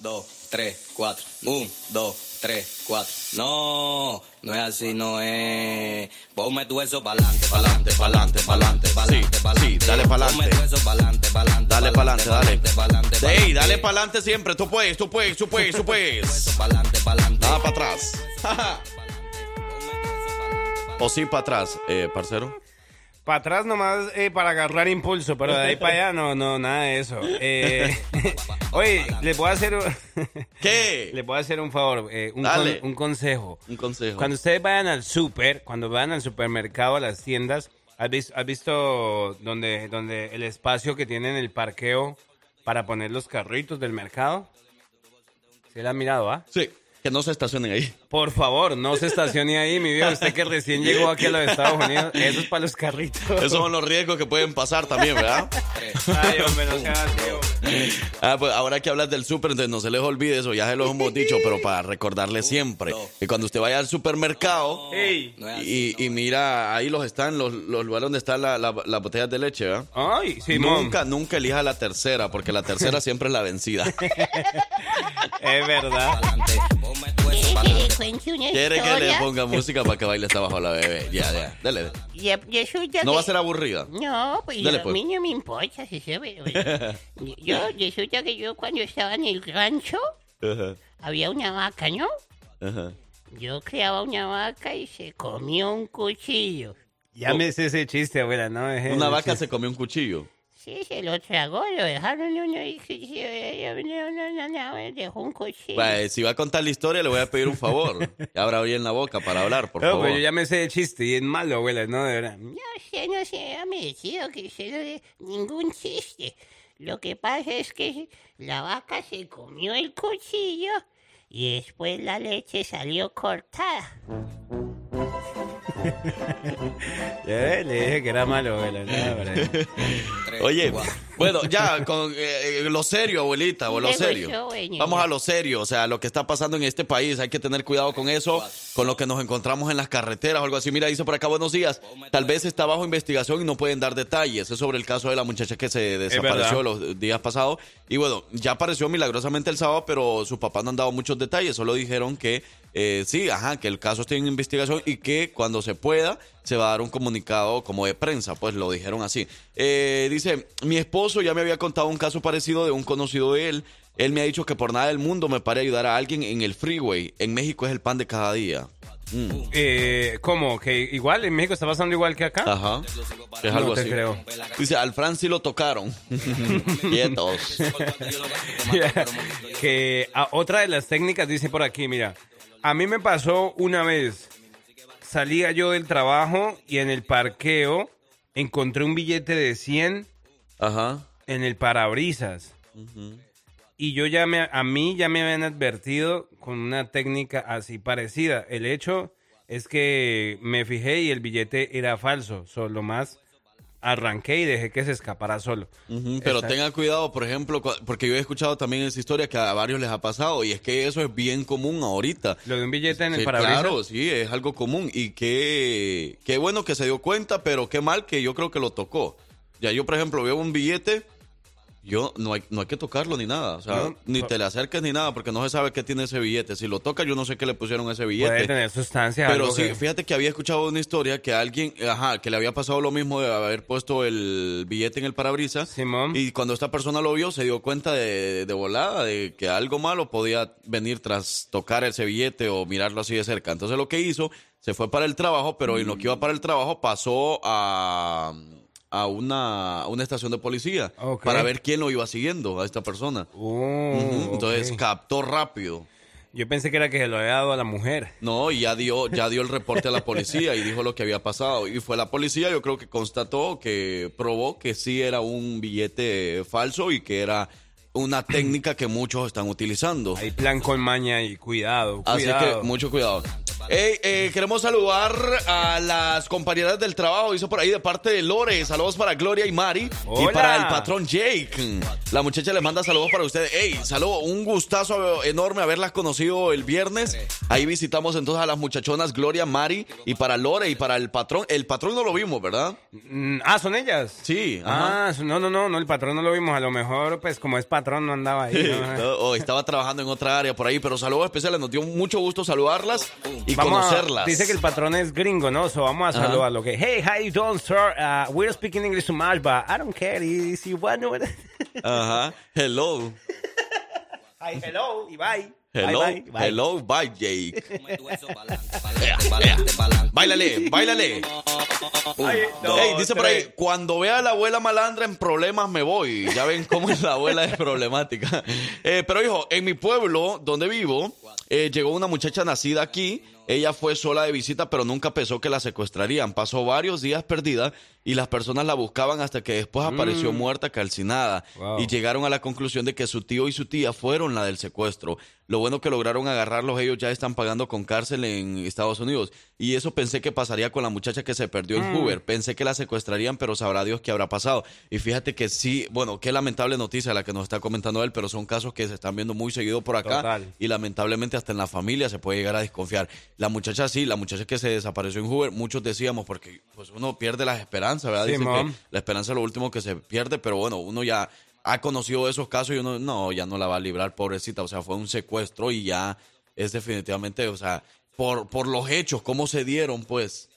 Un, dos, tres, cuatro. Un, dos, tres, cuatro. No, no es así, no es. Ponme tu eso pa'lante, pa'lante, pa'lante, pa'lante, pa'lante, Sí, pa'lante. sí, dale pa'lante. Ponme tu eso pa'lante, pa'lante. Dale pa'lante, dale. pa'lante, Ey, dale pa'lante. pa'lante siempre. Tú puedes, tú puedes, tú puedes, tú puedes. Pa'lante, pa'lante. Nada para atrás. o sí para atrás, eh, parcero. Para atrás nomás eh, para agarrar impulso, pero de ahí para allá no, no, nada de eso. Eh, <laughs> oye, voy a hacer un, <laughs> ¿Qué? voy a hacer un favor, eh, un, Dale. con- un consejo. Un consejo. Cuando ustedes vayan al súper, cuando vayan al supermercado, a las tiendas, ¿has visto, has visto donde, donde el espacio que tienen el parqueo para poner los carritos del mercado? ¿Se la han mirado, ah? Sí, que no se estacionen ahí. Por favor, no se estacione ahí, mi viejo. Usted que recién llegó aquí a los Estados Unidos, eso es para los carritos. Esos son los riesgos que pueden pasar también, ¿verdad? Ay, hombre, no sea así, hombre. <laughs> Ah, pues ahora que hablas del súper, entonces no se les olvide eso, ya se los hemos dicho, pero para recordarles siempre que cuando usted vaya al supermercado. No y, y mira, ahí los están, los, los lugares donde están la- la- las botellas de leche, ¿verdad? Ay. Nunca, nunca elija la tercera, porque la tercera <laughs> siempre es la vencida. <laughs> Es verdad. ¿Quiere que le ponga música para que baile hasta abajo la bebé. Ya, ya, dale. No que- va a ser aburrida. No, pues Dale, pues. a mí no me importa, si se ve. oye. Yo, resulta que yo cuando estaba en el rancho, Ajá, había una vaca, ¿no? ajá. Yo criaba una vaca y se comió un cuchillo. Ya me sé ese chiste, abuela, ¿no? Deje Una vaca chiste. se comió un cuchillo. Sí, se lo tragó, lo dejaron uno y y- y- no, no, no, no, dejó un cuchillo. Pues, si va a contar la historia, le voy a pedir un favor. Que <laughs> abra bien la boca para hablar, por No, favor. pero yo ya me sé el chiste y es malo, abuela, ¿no? De verdad. No sé, no se ha merecido que se lo dé ningún chiste. Lo que pasa es que la vaca se comió el cuchillo y después la leche salió cortada. <laughs> Ya le dije que era malo, abuela. no, <laughs> Oye, bueno, ya con eh, eh, lo serio, abuelita, o lo serio. Vamos a lo serio, o sea, lo que está pasando en este país, hay que tener cuidado con eso, con lo que nos encontramos en las carreteras o algo así. Mira, dice por acá, buenos días, tal vez está bajo investigación y no pueden dar detalles. Es sobre el caso de la muchacha que se desapareció los días pasados. Y bueno, ya apareció milagrosamente el sábado, pero sus papás no han dado muchos detalles, solo dijeron que eh, sí, ajá, que el caso está en investigación y que cuando se pueda se va a dar un comunicado como de prensa, pues lo dijeron así. Eh, dice, mi esposo ya me había contado un caso parecido de un conocido de él. Él me ha dicho que por nada del mundo me pare a ayudar a alguien en el freeway. En México es el pan de cada día. Mm, Eh, ¿Cómo? ¿Que igual en México está pasando igual que acá? Ajá. Es No algo te así. creo. Dice, al Fran sí lo tocaron. <laughs> Quietos. <laughs> que a- otra de las técnicas dice por aquí, mira, a mí me pasó una vez, salía yo del trabajo y en el parqueo encontré un billete de 100 Ajá. en el parabrisas. Y yo ya me, a mí ya me habían advertido con una técnica así parecida. El hecho es que me fijé y el billete era falso. Solo más arranqué y dejé que se escapara solo. Pero Exacto. tenga cuidado, por ejemplo, porque yo he escuchado también esa historia que a varios les ha pasado y es que eso es bien común ahorita. Lo de un billete en el Sí, parabrisas. claro, sí, es algo común y qué, qué bueno que se dio cuenta, pero qué mal que yo creo que lo tocó. Ya yo, por ejemplo, veo un billete Yo no hay, no hay que tocarlo ni nada, o sea, No. ni te le acerques ni nada, porque no se sabe qué tiene ese billete. Si lo tocas, yo no sé qué le pusieron a ese billete. Puede tener sustancias. Pero sí, que- fíjate que había escuchado una historia que alguien, ajá, que le había pasado lo mismo de haber puesto el billete en el parabrisas. Simón. Y cuando esta persona lo vio, se dio cuenta de, de volada de que algo malo podía venir tras tocar ese billete o mirarlo así de cerca. Entonces lo que hizo, se fue para el trabajo, pero en lo que iba para el trabajo pasó a, a una, a una estación de policía para ver quién lo iba siguiendo a esta persona. Oh, Entonces captó rápido. Yo pensé que era que se lo había dado a la mujer. No, y ya dio, ya dio el reporte a la policía y dijo lo que había pasado. Y fue la policía, yo creo que constató, que probó que sí era un billete falso y que era una <clears throat> técnica que muchos están utilizando. Hay plan con maña y cuidado, Así cuidado. que mucho cuidado. Ey, eh, queremos saludar a las compañeras del trabajo. Hizo por ahí de parte de Lore. Saludos para Gloria y Mari. Y para el patrón Jake. La muchacha les manda saludos para ustedes. Ey, saludo, un gustazo enorme haberlas conocido el viernes. Ahí visitamos entonces a las muchachonas Gloria, Mari y para Lore y para el patrón. El patrón no lo vimos, ¿verdad? Mm, ah, ¿son ellas? Sí, ajá. Ah, no, no, no, no, el patrón no lo vimos. A lo mejor, pues, como es patrón, no andaba ahí. ¿no? Estaba trabajando en otra área por ahí, pero saludos especiales. Nos dio mucho gusto saludarlas y Vamos a- conocerlas. dice que el patrón es gringo, ¿no? So vamos a Ajá. saludarlo. Que, hey, how you doing, sir? Uh, we're speaking English too much, but I don't care. If you want. Ajá. Hello. <laughs> Hi, hello, y bye. Hello, Bye, bye, bye. hello, bye, Jake. Báilale, báilale. Ay, no, Ey, dice por ahí, cuando vea a la abuela malandra en problemas me voy. Ya ven cómo es la abuela es problemática. <laughs> Eh, pero hijo, en mi pueblo, donde vivo, eh, llegó una muchacha nacida aquí. Ella fue sola de visita, pero nunca pensó que la secuestrarían. Pasó varios días perdida y las personas la buscaban hasta que después apareció muerta, calcinada. Wow. Y llegaron a la conclusión de que su tío y su tía fueron la del secuestro. Lo bueno que lograron agarrarlos, ellos ya están pagando con cárcel en Estados Unidos. Y eso pensé que pasaría con la muchacha que se perdió en Hoover. Pensé que la secuestrarían, pero sabrá Dios qué habrá pasado. Y fíjate que sí, bueno, qué lamentable noticia la que nos está comentando él, pero son casos que se están viendo muy seguido por acá. Total. Y lamentablemente hasta en la familia se puede llegar a desconfiar. La muchacha sí, la muchacha que se desapareció en Hoover, muchos decíamos, porque pues uno pierde las esperanzas, ¿verdad? Sí, Dicen mom. que la esperanza es lo último que se pierde, pero bueno, uno ya ha conocido esos casos y uno, no, ya no la va a librar, pobrecita, o sea, fue un secuestro y ya es definitivamente, o sea, por, por los hechos, cómo se dieron, pues.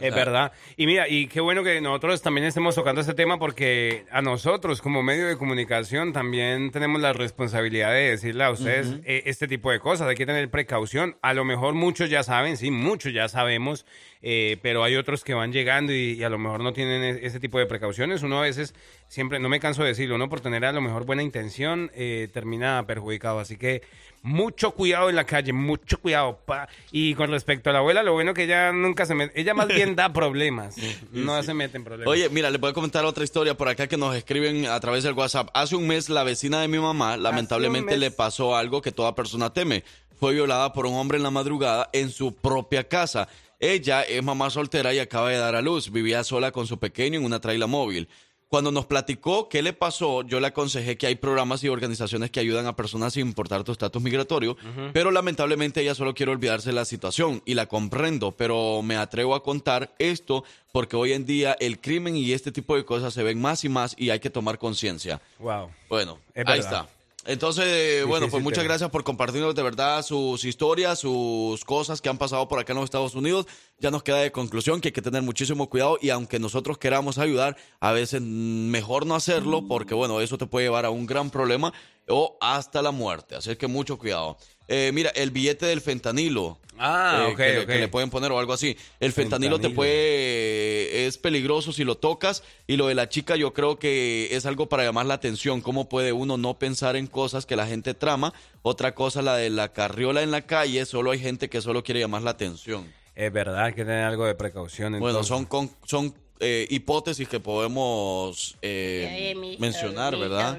Es verdad. Y mira, y qué bueno que nosotros también estemos tocando este tema porque a nosotros como medio de comunicación también tenemos la responsabilidad de decirle a ustedes eh, este tipo de cosas. Hay que tener precaución. A lo mejor muchos ya saben, sí, muchos ya sabemos, eh, pero hay otros que van llegando y, y a lo mejor no tienen e- ese tipo de precauciones. Uno a veces, siempre, no me canso de decirlo, uno por tener a lo mejor buena intención eh, termina perjudicado. Así que mucho cuidado en la calle, mucho cuidado. pa. Y con respecto a la abuela, lo bueno que ella nunca se mete, ella más bien da problemas, <laughs> no se mete en problemas. Oye, mira, voy a comentar otra historia por acá que nos escriben a través del WhatsApp. Hace un mes la vecina de mi mamá lamentablemente le pasó algo que toda persona teme. Fue violada por un hombre en la madrugada en su propia casa. Ella es mamá soltera y acaba de dar a luz. Vivía sola con su pequeño en una traila móvil. Cuando nos platicó qué le pasó, yo le aconsejé que hay programas y organizaciones que ayudan a personas sin importar tu estatus migratorio, pero lamentablemente ella solo quiere olvidarse de la situación y la comprendo, pero me atrevo a contar esto porque hoy en día el crimen y este tipo de cosas se ven más y más y hay que tomar conciencia. Wow. Bueno, Es ahí está. Entonces, eh, bueno, pues muchas tema. gracias por compartirnos de verdad sus historias, sus cosas que han pasado por acá en los Estados Unidos. Ya nos queda de conclusión que hay que tener muchísimo cuidado y aunque nosotros queramos ayudar, a veces mejor no hacerlo porque, bueno, eso te puede llevar a un gran problema o hasta la muerte. Así es que mucho cuidado. Eh, mira, el billete del fentanilo. Ah, eh, ok, que, le- ok. que le pueden poner o algo así. El fentanilo, te puede, es peligroso si lo tocas y lo de la chica yo creo que es algo para llamar la atención. ¿Cómo puede uno no pensar en cosas que la gente trama? Otra cosa, la de la carriola en la calle, solo hay gente que solo quiere llamar la atención. Es verdad, hay que tener algo de precaución. Bueno, son, con- son eh, hipótesis que podemos eh, mencionar, sobrinos- ¿verdad?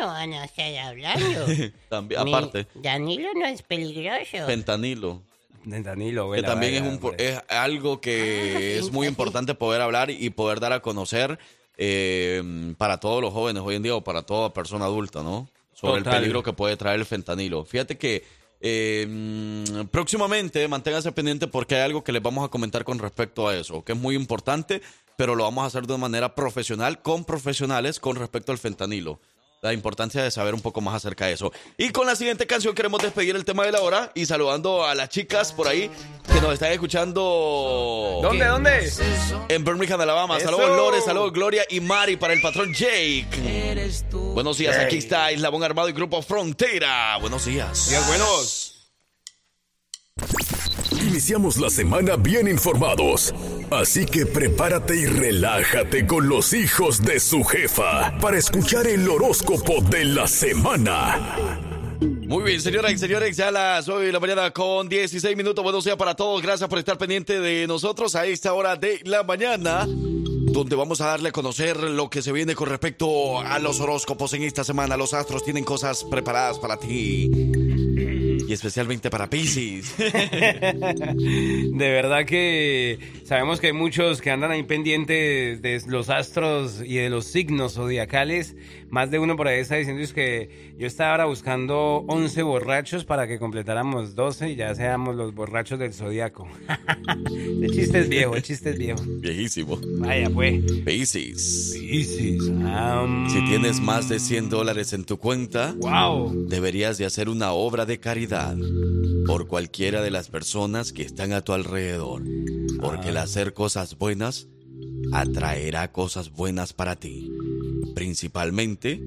no van a estar hablando. <laughs> También, Mi aparte, Danilo no es peligroso. fentanilo. Danilo, que vela, también es, un, es algo que es muy importante poder hablar y poder dar a conocer eh, para todos los jóvenes hoy en día o para toda persona adulta, ¿no? Sobre el peligro que puede traer el fentanilo. Fíjate que eh, próximamente manténganse pendiente porque hay algo que les vamos a comentar con respecto a eso, que es muy importante, pero lo vamos a hacer de manera profesional, con profesionales, con respecto al fentanilo. la importancia de saber un poco más acerca de eso. Y con la siguiente canción queremos despedir el tema de la hora y saludando a las chicas por ahí que nos están escuchando. ¿Dónde, dónde? En Birmingham, Alabama. Eso. Saludos Lore, saludos Gloria y Mari para el patrón Jake. Buenos días, aquí está Eslabón Armado y Grupo Frontera. Buenos días. Días buenos. Iniciamos la semana bien informados. Así que prepárate y relájate con los hijos de su jefa para escuchar el horóscopo de la semana. Muy bien, señoras y señores, ya las 9 de la mañana con 16 minutos. Buenos días para todos. Gracias por estar pendiente de nosotros a esta hora de la mañana, donde vamos a darle a conocer lo que se viene con respecto a los horóscopos en esta semana. Los astros tienen cosas preparadas para ti. Y especialmente para Pisces. <laughs> De verdad que sabemos que hay muchos que andan ahí pendientes de los astros y de los signos zodiacales. Más de uno por ahí está diciendo es que yo estaba ahora buscando 11 borrachos para que completáramos 12 y ya seamos los borrachos del zodiaco. <laughs> el chiste es viejo, el chiste es viejo. Viejísimo. Vaya, pues. Pisces. Pisces. am, Si tienes más de 100 dólares en tu cuenta, Wow. deberías de hacer una obra de caridad por cualquiera de las personas que están a tu alrededor, porque el hacer cosas buenas atraerá cosas buenas para ti principalmente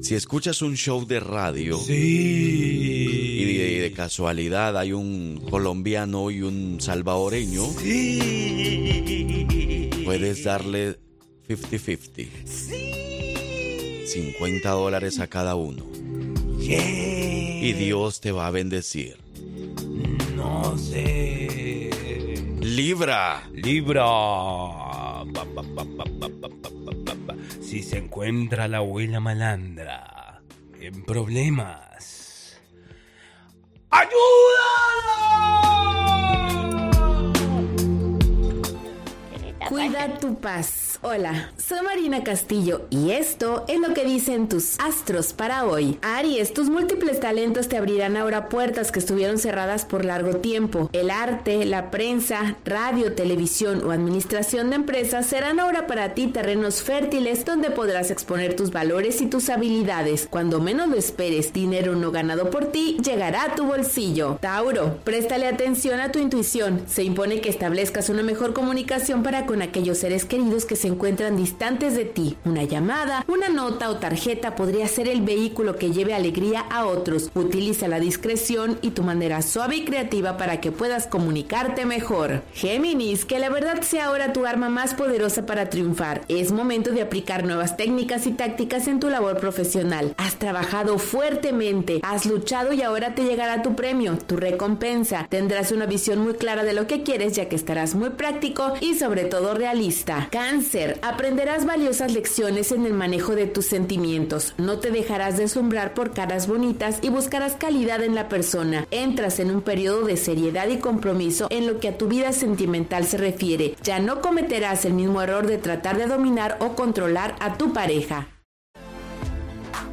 si escuchas un show de radio sí. y de, casualidad hay un colombiano y un salvadoreño, sí. puedes darle 50-50. Sí. 50 dólares a cada uno. Y Dios te va a bendecir. No sé. Libra. Libra. Si se encuentra la abuela malandra en problemas, ¡ayúdala! ¿Qué le está Cuida tu paz. Hola, soy Marina Castillo y esto es lo que dicen tus astros para hoy. Aries, tus múltiples talentos te abrirán ahora puertas que estuvieron cerradas por largo tiempo. El arte, la prensa, radio, televisión o administración de empresas serán ahora para ti terrenos fértiles donde podrás exponer tus valores y tus habilidades. Cuando menos lo esperes, dinero no ganado por ti llegará a tu bolsillo. Tauro, préstale atención a tu intuición. Se impone que establezcas una mejor comunicación para con aquellos seres queridos que se encuentran distantes de ti. Una llamada, una nota o tarjeta podría ser el vehículo que lleve alegría a otros. Utiliza la discreción y tu manera suave y creativa para que puedas comunicarte mejor. Géminis, que la verdad sea ahora tu arma más poderosa para triunfar. Es momento de aplicar nuevas técnicas y tácticas en tu labor profesional. Has trabajado fuertemente, has luchado y ahora te llegará tu premio, tu recompensa. Tendrás una visión muy clara de lo que quieres ya que estarás muy práctico y sobre todo realista. Cáncer, aprenderás valiosas lecciones en el manejo de tus sentimientos. No te dejarás deslumbrar por caras bonitas y buscarás calidad en la persona. Entras en un periodo de seriedad y compromiso en lo que a tu vida sentimental se refiere. Ya no cometerás el mismo error de tratar de dominar o controlar a tu pareja.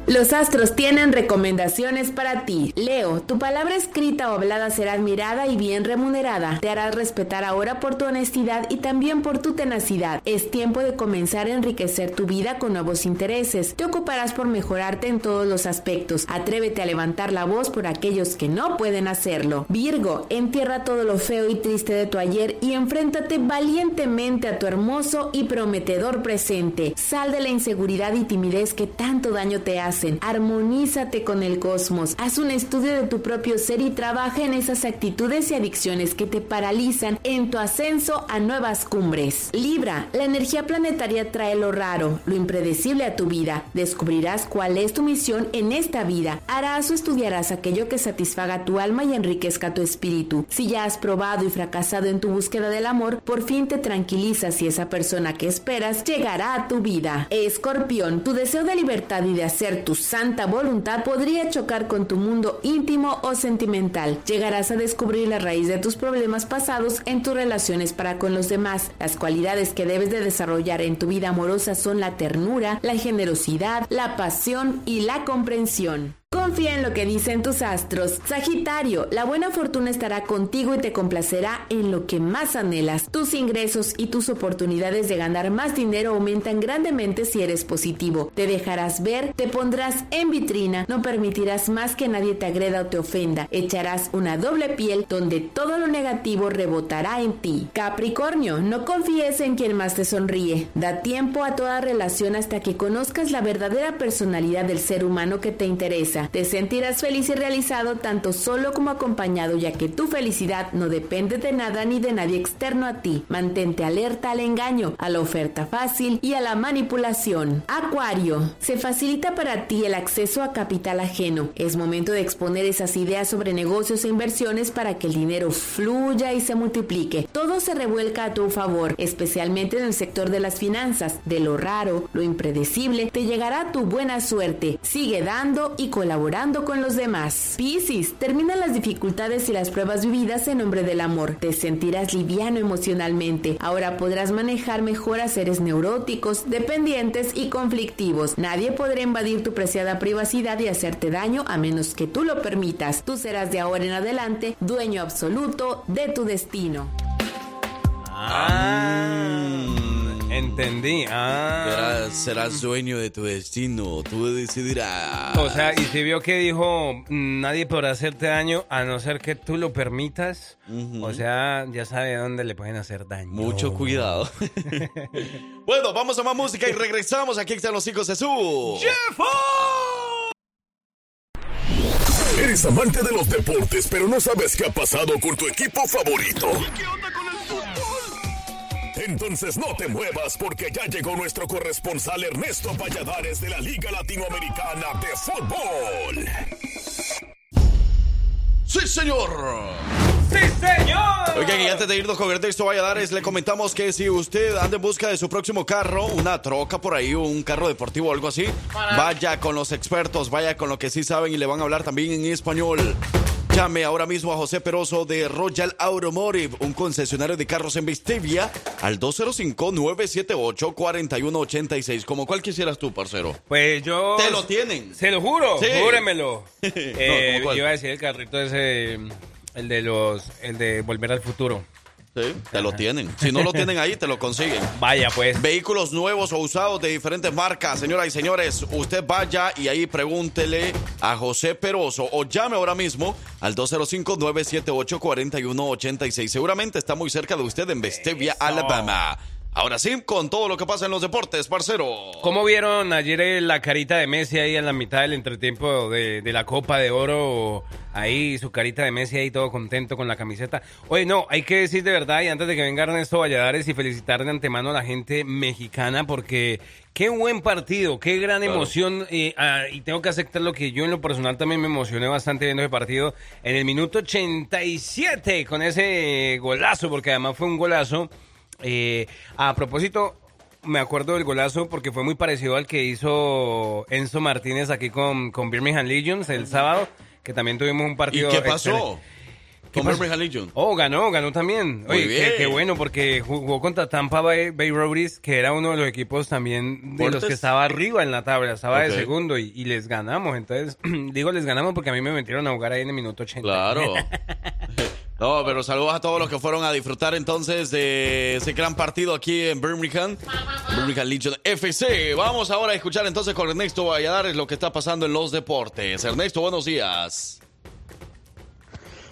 Los astros tienen recomendaciones para ti. Leo, tu palabra escrita o hablada será admirada y bien remunerada. Te harás respetar ahora por tu honestidad y también por tu tenacidad. Es tiempo de comenzar a enriquecer tu vida con nuevos intereses. Te ocuparás por mejorarte en todos los aspectos. Atrévete a levantar la voz por aquellos que no pueden hacerlo. Virgo, entierra todo lo feo y triste de tu ayer y enfréntate valientemente a tu hermoso y prometedor presente. Sal de la inseguridad y timidez que tanto daño te Armonízate con el cosmos. Haz un estudio de tu propio ser y trabaja en esas actitudes y adicciones que te paralizan en tu ascenso a nuevas cumbres. Libra, la energía planetaria trae lo raro, lo impredecible a tu vida. Descubrirás cuál es tu misión en esta vida. Harás o estudiarás aquello que satisfaga tu alma y enriquezca tu espíritu. Si ya has probado y fracasado en tu búsqueda del amor, por fin te tranquilizas y esa persona que esperas llegará a tu vida. Escorpión, tu deseo de libertad y de hacer tu santa voluntad podría chocar con tu mundo íntimo o sentimental. Llegarás a descubrir la raíz de tus problemas pasados en tus relaciones para con los demás. Las cualidades que debes de desarrollar en tu vida amorosa son la ternura, la generosidad, la pasión y la comprensión. Confía en lo que dicen tus astros. Sagitario, la buena fortuna estará contigo y te complacerá en lo que más anhelas. Tus ingresos y tus oportunidades de ganar más dinero aumentan grandemente si eres positivo. Te dejarás ver, te pondrás en vitrina, no permitirás más que nadie te agreda o te ofenda. Echarás una doble piel donde todo lo negativo rebotará en ti. Capricornio, no confíes en quien más te sonríe. Da tiempo a toda relación hasta que conozcas la verdadera personalidad del ser humano que te interesa. Te sentirás feliz y realizado tanto solo como acompañado ya que tu felicidad no depende de nada ni de nadie externo a ti. Mantente alerta al engaño, a la oferta fácil y a la manipulación. Acuario, se facilita para ti el acceso a capital ajeno. Es momento de exponer esas ideas sobre negocios e inversiones para que el dinero fluya y se multiplique. Todo se revuelca a tu favor, especialmente en el sector de las finanzas. De lo raro, lo impredecible, te llegará tu buena suerte. Sigue dando y colaborando colaborando con los demás. Piscis, termina las dificultades y las pruebas vividas en nombre del amor. Te sentirás liviano emocionalmente. Ahora podrás manejar mejor a seres neuróticos, dependientes y conflictivos. Nadie podrá invadir tu preciada privacidad y hacerte daño a menos que tú lo permitas. Tú serás de ahora en adelante dueño absoluto de tu destino. Ah, entendí. Ah. Serás, serás dueño de tu destino, tú decidirás. O sea, y si vio que dijo, "Mm, nadie podrá hacerte daño a no ser que tú lo permitas. O sea, ya sabe dónde le pueden hacer daño. Mucho <laughs> cuidado. <laughs> bueno, vamos a más música y regresamos. Aquí están los hijos de su. Eres amante de los deportes, pero no sabes qué ha pasado con tu equipo favorito. Entonces no te muevas porque ya llegó nuestro corresponsal Ernesto Valladares de la Liga Latinoamericana de Fútbol. ¡Sí, señor! ¡Sí, señor! Oigan, y antes de irnos con Ernesto Valladares, le comentamos que si usted anda en busca de su próximo carro, una troca por ahí, un carro deportivo o algo así, vaya con los expertos, vaya con lo que sí saben y le van a hablar también en español. Llame ahora mismo a José Peroso de Royal Automotive, un concesionario de carros en Vestivia, al 205-978-4186. Como cuál quisieras tú, parcero. Pues yo. Te lo tienen. Se lo juro, Sí. júremelo. <laughs> Eh, yo iba a decir el carrito ese, el de los, el de Volver al Futuro. Sí, te lo tienen. Si no lo tienen ahí, te lo consiguen. <laughs> Vaya, pues. Vehículos nuevos o usados de diferentes marcas, señoras y señores. Usted vaya y ahí pregúntele a José Peroso o llame ahora mismo al 205-978-4186. Seguramente está muy cerca de usted en Vestavia, Alabama. Ahora sí, con todo lo que pasa en los deportes, parcero. ¿Cómo vieron ayer eh, la carita de Messi ahí en la mitad del entretiempo de, de la Copa de Oro? Ahí su carita de Messi ahí todo contento con la camiseta. Oye, no, hay que decir de verdad y antes de que venga Ernesto Valladares y felicitar de antemano a la gente mexicana porque qué buen partido, qué gran Claro. emoción eh, ah, y tengo que aceptar lo que yo en lo personal también me emocioné bastante viendo ese partido en el minuto 87 con ese golazo porque además fue un golazo. Eh, a propósito, me acuerdo del golazo porque fue muy parecido al que hizo Enzo Martínez aquí con, con Birmingham Legions el sábado, que también tuvimos un ¿Y partido. qué pasó? excelente. ¿Qué Con? Birmingham Legion. Oh, ganó, ganó también. Muy Oye, qué, bien. qué bueno, porque jugó contra Tampa Bay, Bay Roadies, que era uno de los equipos también de los que estaba arriba en la tabla, estaba de segundo y, y les ganamos. Entonces, <clears throat> digo les ganamos porque a mí me metieron a jugar ahí en el minuto 80. Claro. <laughs> No, pero saludos a todos los que fueron a disfrutar entonces de ese gran partido aquí en Birmingham. Birmingham Legion FC. Vamos ahora a escuchar entonces con Ernesto Valladares lo que está pasando en los deportes. Ernesto, buenos días.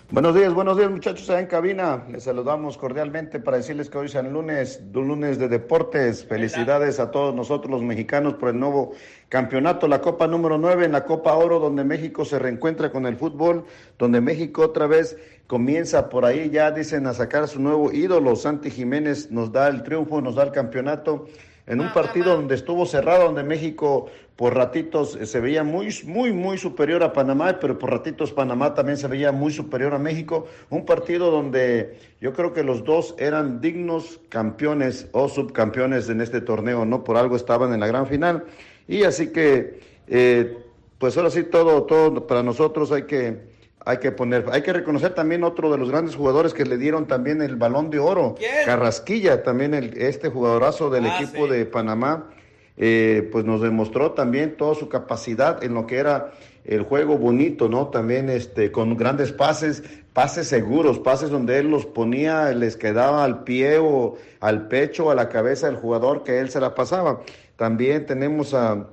Buenos días, buenos días muchachos allá en cabina. Les saludamos cordialmente para decirles que hoy es el lunes, un lunes de deportes. Felicidades a todos nosotros los mexicanos por el nuevo campeonato, la Copa número 9 en la Copa Oro, donde México se reencuentra con el fútbol, donde México otra vez comienza por ahí, ya dicen a sacar a su nuevo ídolo. Santi Jiménez nos da el triunfo, nos da el campeonato en un partido donde estuvo cerrado, donde México por ratitos eh, se veía muy, muy, muy superior a Panamá, pero por ratitos Panamá también se veía muy superior a México. Un partido donde yo creo que los dos eran dignos campeones o subcampeones en este torneo, ¿no? Por algo estaban en la gran final. Y así que, eh, pues ahora sí, todo, todo para nosotros hay que hay que poner, hay que reconocer también otro de los grandes jugadores que le dieron también el balón de oro, Carrasquilla, también el, este jugadorazo del Ah, equipo sí. de Panamá, eh, pues nos demostró también toda su capacidad en lo que era el juego bonito, ¿no? También este, con grandes pases, pases seguros, pases donde él los ponía, les quedaba al pie o al pecho o a la cabeza del jugador que él se la pasaba. También tenemos a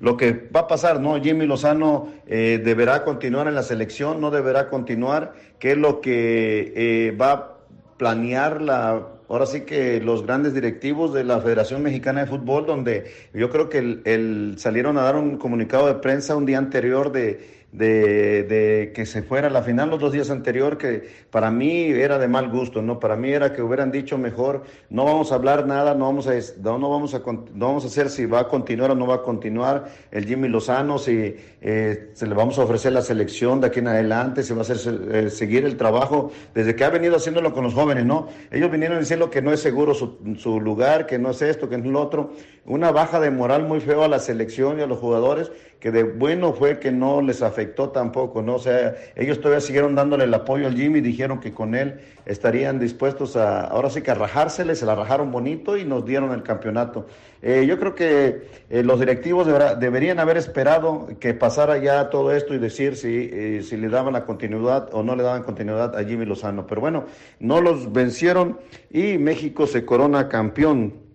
lo que va a pasar, ¿no? Jimmy Lozano eh, deberá continuar en la selección, no deberá continuar, qué es lo que eh, va a planear la, ahora sí que los grandes directivos de la Federación Mexicana de Fútbol, donde yo creo que el salieron a dar un comunicado de prensa un día anterior de de, que se fuera a la final los dos días anterior, que para mí era de mal gusto, ¿no? Para mí era que hubieran dicho mejor, no vamos a hablar nada, no vamos a, no, no vamos a, no vamos a hacer si va a continuar o no va a continuar el Jimmy Lozano, si eh, se le vamos a ofrecer la selección de aquí en adelante, se va a hacer eh, seguir el trabajo desde que ha venido haciéndolo con los jóvenes, ¿no? Ellos vinieron diciendo que no es seguro su, su lugar, que no es esto, que no es lo otro, una baja de moral muy feo a la selección y a los jugadores, que de bueno fue que no les afectó tampoco, ¿no? O sea, ellos todavía siguieron dándole el apoyo al Jimmy, dijeron que con él estarían dispuestos a, ahora sí que a rajársele, se la rajaron bonito y nos dieron el campeonato. Eh, yo creo que eh, los directivos deberían haber esperado que pasara ya todo esto y decir si, eh, si le daban la continuidad o no le daban continuidad a Jimmy Lozano. Pero bueno, no los vencieron y México se corona campeón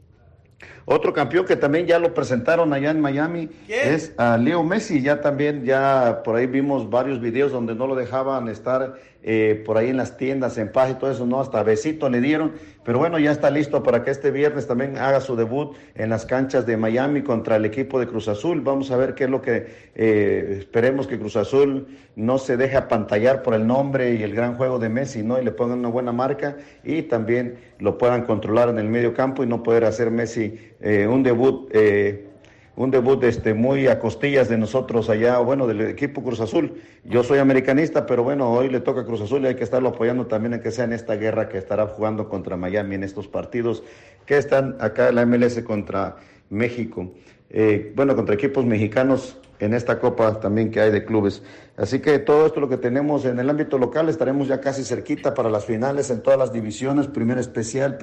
otro campeón que también ya lo presentaron allá en Miami es a Leo Messi. Ya también, ya por ahí vimos varios videos donde no lo dejaban estar eh, por ahí en las tiendas, en paz y todo eso, no, hasta besito le dieron. Pero bueno, ya está listo para que este viernes también haga su debut en las canchas de Miami contra el equipo de Cruz Azul. Vamos a ver qué es lo que eh, esperemos que Cruz Azul no se deje apantallar por el nombre y el gran juego de Messi, ¿no? Y le pongan una buena marca y también lo puedan controlar en el medio campo y no poder hacer Messi eh, un debut. Eh, un debut este, muy a costillas de nosotros allá, bueno, del equipo Cruz Azul. Yo soy americanista, pero bueno, hoy le toca a Cruz Azul y hay que estarlo apoyando también en que sea en esta guerra que estará jugando contra Miami en estos partidos que están acá en la MLS contra México. Eh, bueno, contra equipos mexicanos en esta copa también que hay de clubes. Así que todo esto lo que tenemos en el ámbito local estaremos ya casi cerquita para las finales en todas las divisiones, primera especial,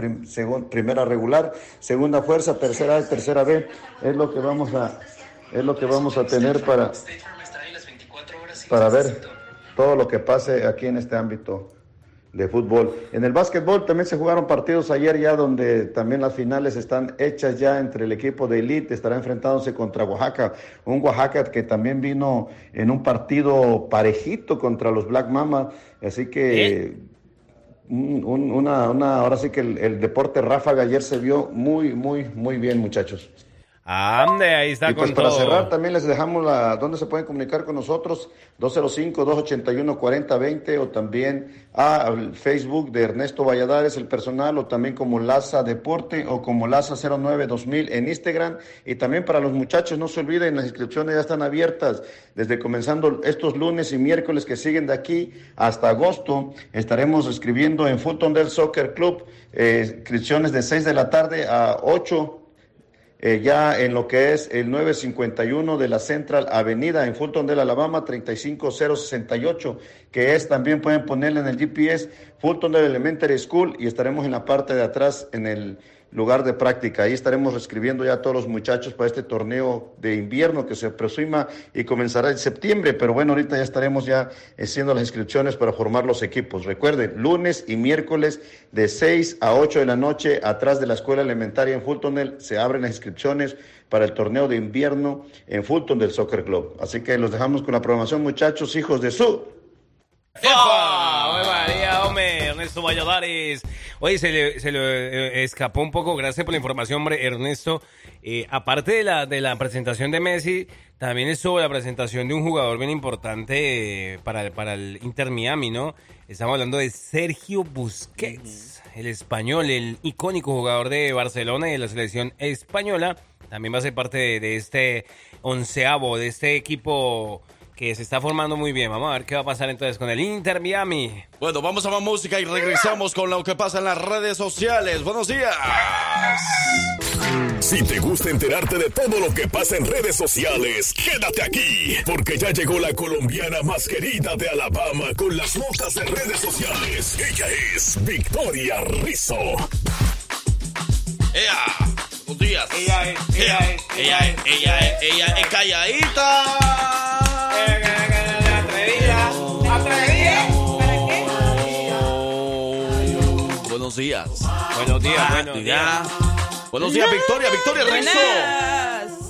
primera regular, segunda fuerza, tercera A, tercera B, es lo que vamos a es lo que vamos a tener para para ver todo lo que pase aquí en este ámbito de fútbol. En el básquetbol también se jugaron partidos ayer ya donde también las finales están hechas ya entre el equipo de elite, estará enfrentándose contra Oaxaca, un Oaxaca que también vino en un partido parejito contra los Black Mama, así que una, una, ahora sí que el, el deporte ráfaga ayer se vio muy, muy, muy bien muchachos. Ande, ahí está y pues para cerrar también les dejamos la dónde se pueden comunicar con nosotros 205-281-4020 o también al Facebook de Ernesto Valladares, el personal, o también como Laza Deporte o como Laza 09-2000 en Instagram. Y también para los muchachos, no se olviden, las inscripciones ya están abiertas desde comenzando estos lunes y miércoles que siguen de aquí hasta agosto. Estaremos escribiendo en Fulton del Soccer Club, eh, inscripciones de 6 de la tarde a 8 eh, ya en lo que es el 951 de la Central Avenida en Fulton del Alabama 35068, que es también pueden ponerle en el GPS Fulton del Elementary School y estaremos en la parte de atrás en el lugar de práctica. Ahí estaremos escribiendo ya a todos los muchachos para este torneo de invierno que se aproxima y comenzará en septiembre. Pero bueno, ahorita ya estaremos ya haciendo las inscripciones para formar los equipos. Recuerden, lunes y miércoles de 6 a 8 de la noche, atrás de la escuela elementaria en Fulton se abren las inscripciones para el torneo de invierno en Fulton del Soccer Club. Así que los dejamos con la programación, muchachos, hijos de su. ¡Epa! María, hombre! Ernesto Valladares. Oye, se le, se le eh, escapó un poco, gracias por la información, hombre, Ernesto. Eh, aparte de la, de la presentación de Messi, también estuvo la presentación de un jugador bien importante eh, para, para el Inter Miami, ¿no? Estamos hablando de Sergio Busquets, el español, el icónico jugador de Barcelona y de la selección española. También va a ser parte de, de este onceavo, de este equipo que se está formando muy bien. Vamos a ver qué va a pasar entonces con el Inter Miami. Bueno, vamos a más música y regresamos con lo que pasa en las redes sociales. Buenos días. Si te gusta enterarte de todo lo que pasa en redes sociales, quédate aquí, porque ya llegó la colombiana más querida de Alabama con las notas de redes sociales. Ella es Victoria Rizzo. ¡Ea! Buenos días. Ella es, ella es, ella es, ella es, ella es calladita. Atrevida. Atrevida. Buenos días. Buenos días, buenos días. Buenos días, Victoria, Victoria Rizzo.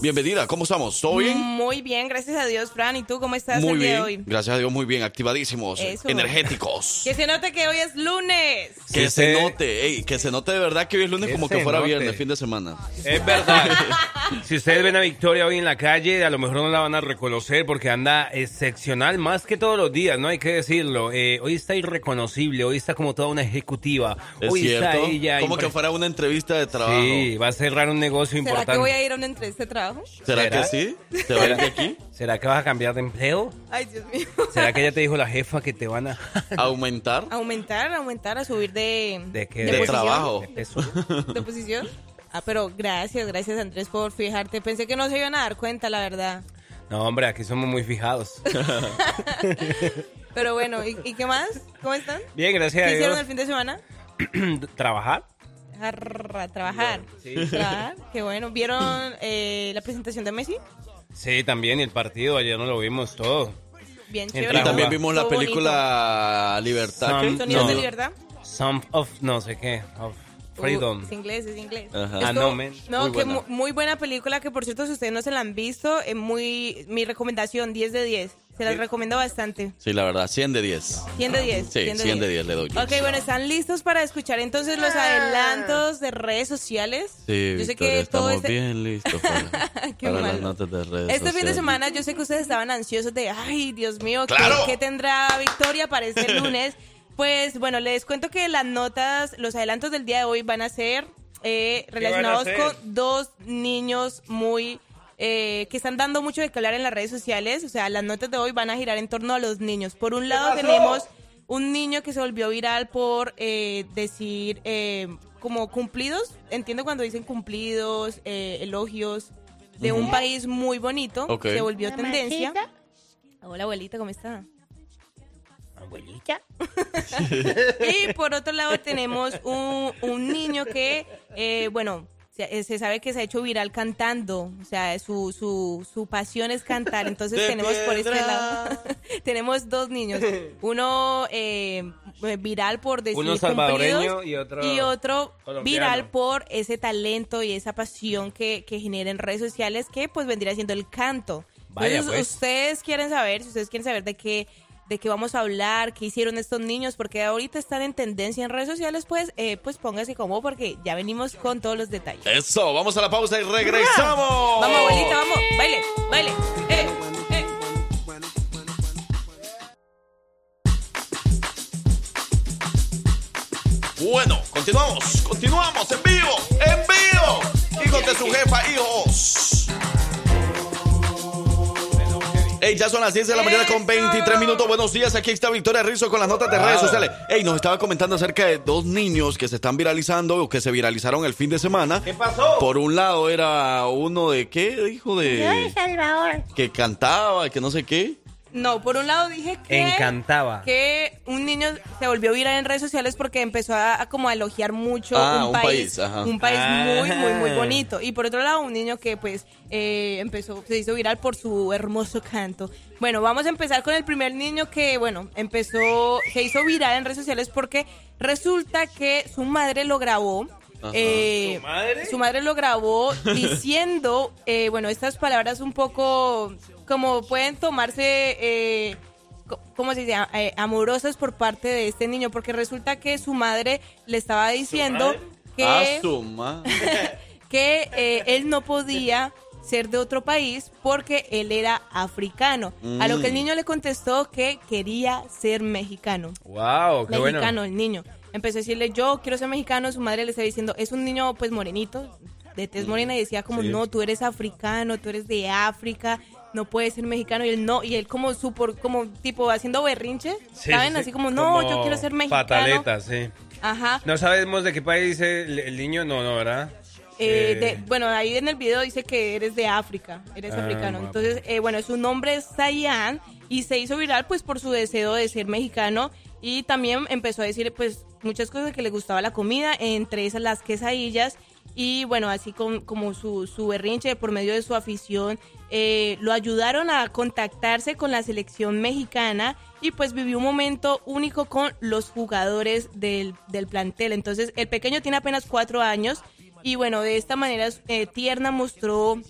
Bienvenida, ¿cómo estamos? ¿Todo bien? Muy bien, gracias a Dios, Fran. ¿Y tú cómo estás Muy el día bien. de hoy? Gracias a Dios, muy bien. Activadísimos, Eso. energéticos. <laughs> Que se note que hoy es lunes. Que Que se se- note, ey, que se note de verdad que hoy es lunes Que como que fuera note. viernes, fin de semana. Es verdad. <laughs> si ustedes ven a Victoria hoy en la calle, a lo mejor no la van a reconocer porque anda excepcional más que todos los días, no hay que decirlo. Eh, hoy está irreconocible, hoy está como toda una ejecutiva. Es hoy cierto. está ella. como que fuera una entrevista de trabajo. Sí, va a cerrar un negocio ¿Será importante. que voy a ir a una entrevista de trabajo? ¿Será, ¿Será? que sí? ¿Te va a ir de aquí? <laughs> ¿Será que vas a cambiar de empleo? Ay, Dios mío. ¿Será que ella te dijo la <laughs> jefa que te van a... ¿Aumentar? Aumentar, aumentar, a subir de, ¿De qué? De trabajo. de peso? ¿De posición? Ah, pero gracias, gracias Andrés por fijarte. Pensé que no se iban a dar cuenta, la verdad. No, hombre, aquí somos muy fijados. <laughs> Pero bueno, ¿y, y qué más? ¿Cómo están? Bien, gracias a ¿Qué hicieron Dios. el fin de semana? <clears throat> ¿Trabajar? Arra, trabajar. Sí. Trabajar, qué bueno. ¿Vieron eh, la presentación de Messi? Sí, también, y el partido, ayer no lo vimos todo. Bien En chévere. Y también vimos la película Libertad. Son- ¿qué? ¿Sonidos No. de libertad? Some of, no sé qué, of freedom. Uh, es inglés, es inglés. Ajá. Esto- Ah, no, men. no, Muy que buena. mu- muy buena película que por cierto si ustedes no se la han visto, es muy mi recomendación 10 de 10. Se las recomiendo bastante. Sí, la verdad, 100 de 10. 100 de 10. Sí, 100 de 10 le doy. Ok, bueno, ¿están listos para escuchar entonces los adelantos de redes sociales? Sí, yo sé Victoria, que todo estamos este... bien listos para, <laughs> Qué para las notas de redes Este fin de semana yo sé que ustedes estaban ansiosos de, ay, Dios mío, ¿qué, ¡Claro! qué tendrá Victoria para este <laughs> lunes? Pues bueno, les cuento que las notas, los adelantos del día de hoy van a ser eh, relacionados con dos niños muy... eh, que están dando mucho de que hablar en las redes sociales. O sea, las notas de hoy van a girar en torno a los niños. Por un lado tenemos un niño que se volvió viral por eh, decir eh, como cumplidos. Entiendo cuando dicen cumplidos, eh, elogios de un país muy bonito. Se volvió tendencia. Hola abuelita, ¿cómo está? Abuelita. <laughs> Y por otro lado tenemos un, un niño que, eh, bueno, se, se sabe que se ha hecho viral cantando, o sea, su, su, su pasión es cantar, entonces <laughs> De tenemos por este lado, <laughs> tenemos dos niños, <laughs> uno eh, viral por decir Uno salvadoreño cumplidos y otro y otro viral por ese talento y esa pasión que, que genera en redes sociales que pues vendría siendo el canto. Vaya, Entonces, pues. ustedes quieren saber, si ustedes quieren saber de qué de qué vamos a hablar, qué hicieron estos niños, porque ahorita están en tendencia en redes sociales, pues eh, pues póngase como porque ya venimos con todos los detalles. Eso, vamos a la pausa y regresamos. Vamos, abuelita, vamos, baile, baile. Eh, eh. Bueno, continuamos, continuamos en vivo, en vivo. Hijos de su jefa, hijos. Ey, ya son las 10 de la mañana con 23 minutos. Buenos días, aquí está Victoria Rizzo con las notas de redes sociales. Ey, nos estaba comentando acerca de dos niños que se están viralizando o que se viralizaron el fin de semana. ¿Qué pasó? Por un lado era uno de qué, hijo Yo de de Salvador. que cantaba, que no sé qué. No, por un lado dije que Encantaba. que un niño se volvió viral en redes sociales porque empezó a, a como a elogiar mucho Ah, un, un país, país, ajá. un país Ah. muy muy muy bonito y por otro lado un niño que pues eh, empezó se hizo viral por su hermoso canto. Bueno, vamos a empezar con el primer niño que bueno empezó se hizo viral en redes sociales porque resulta que su madre lo grabó. Eh, ¿Su madre? su madre lo grabó <laughs> diciendo, eh, bueno, estas palabras un poco como pueden tomarse, eh, co- ¿cómo se dice? Eh, amorosas por parte de este niño, porque resulta que su madre le estaba diciendo que, Ah, <laughs> que eh, él no podía ser de otro país porque él era africano. A lo que el Mm. niño le contestó que quería ser mexicano Wow, qué bueno. mexicano el niño. Empezó a decirle, yo quiero ser mexicano. Su madre le estaba diciendo, es un niño pues morenito, de tez morena, y decía como, Sí. no, tú eres africano, tú eres de África, no puedes ser mexicano. Y él no, y él como supo, como tipo haciendo berrinche, Sí, ¿saben? sí, Así como, no, como yo quiero ser mexicano. Pataleta, sí. Ajá. No sabemos de qué país es el, el niño, no, no, ¿verdad? Eh, Eh, de- bueno, ahí en el video dice que eres de África, eres Ah, africano. guapo. Entonces, eh, bueno, su nombre es Zayan y se hizo viral pues por su deseo de ser mexicano y también empezó a decir pues muchas cosas que le gustaba la comida, entre esas las quesadillas y bueno, así con, como su, su berrinche por medio de su afición, eh, lo ayudaron a contactarse con la selección mexicana y pues vivió un momento único con los jugadores del, del plantel. Entonces, el pequeño tiene apenas cuatro años y bueno, de esta manera eh, tierna mostró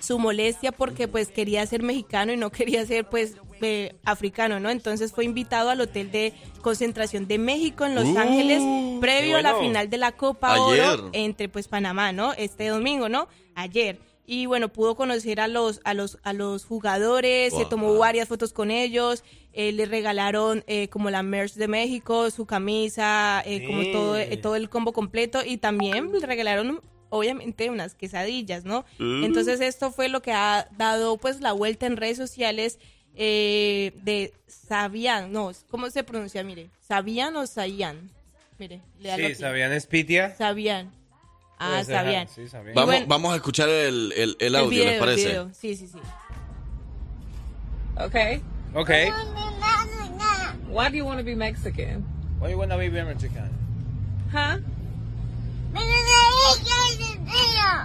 su molestia porque pues quería ser mexicano y no quería ser pues eh, africano, ¿no? Entonces fue invitado al hotel de concentración de México en Los Uh, Ángeles previo a la final de la Copa Ayer. Oro entre pues Panamá, ¿no? Este domingo, ¿no? Ayer. Y bueno, pudo conocer a los a los a los jugadores, se tomó varias fotos con ellos, eh, le regalaron eh, como la merch de México, su camisa, eh, como todo eh, todo el combo completo y también le regalaron obviamente unas quesadillas, ¿no? Mm. Entonces esto fue lo que ha dado pues la vuelta en redes sociales eh, de Sabian, no, ¿cómo se pronuncia? Mire, Sabian o Sayan. Mire, léalo Sí, aquí. ¿sabían Espitia? Sabian. Ah, Sabian. sí, Sabian. Vamos, bueno, vamos a escuchar el, el, el el audio, video, ¿les el parece? video. Sí, sí, sí. Okay. Okay. Why do you want to be Mexican? Why you wanna be Mexican? Huh?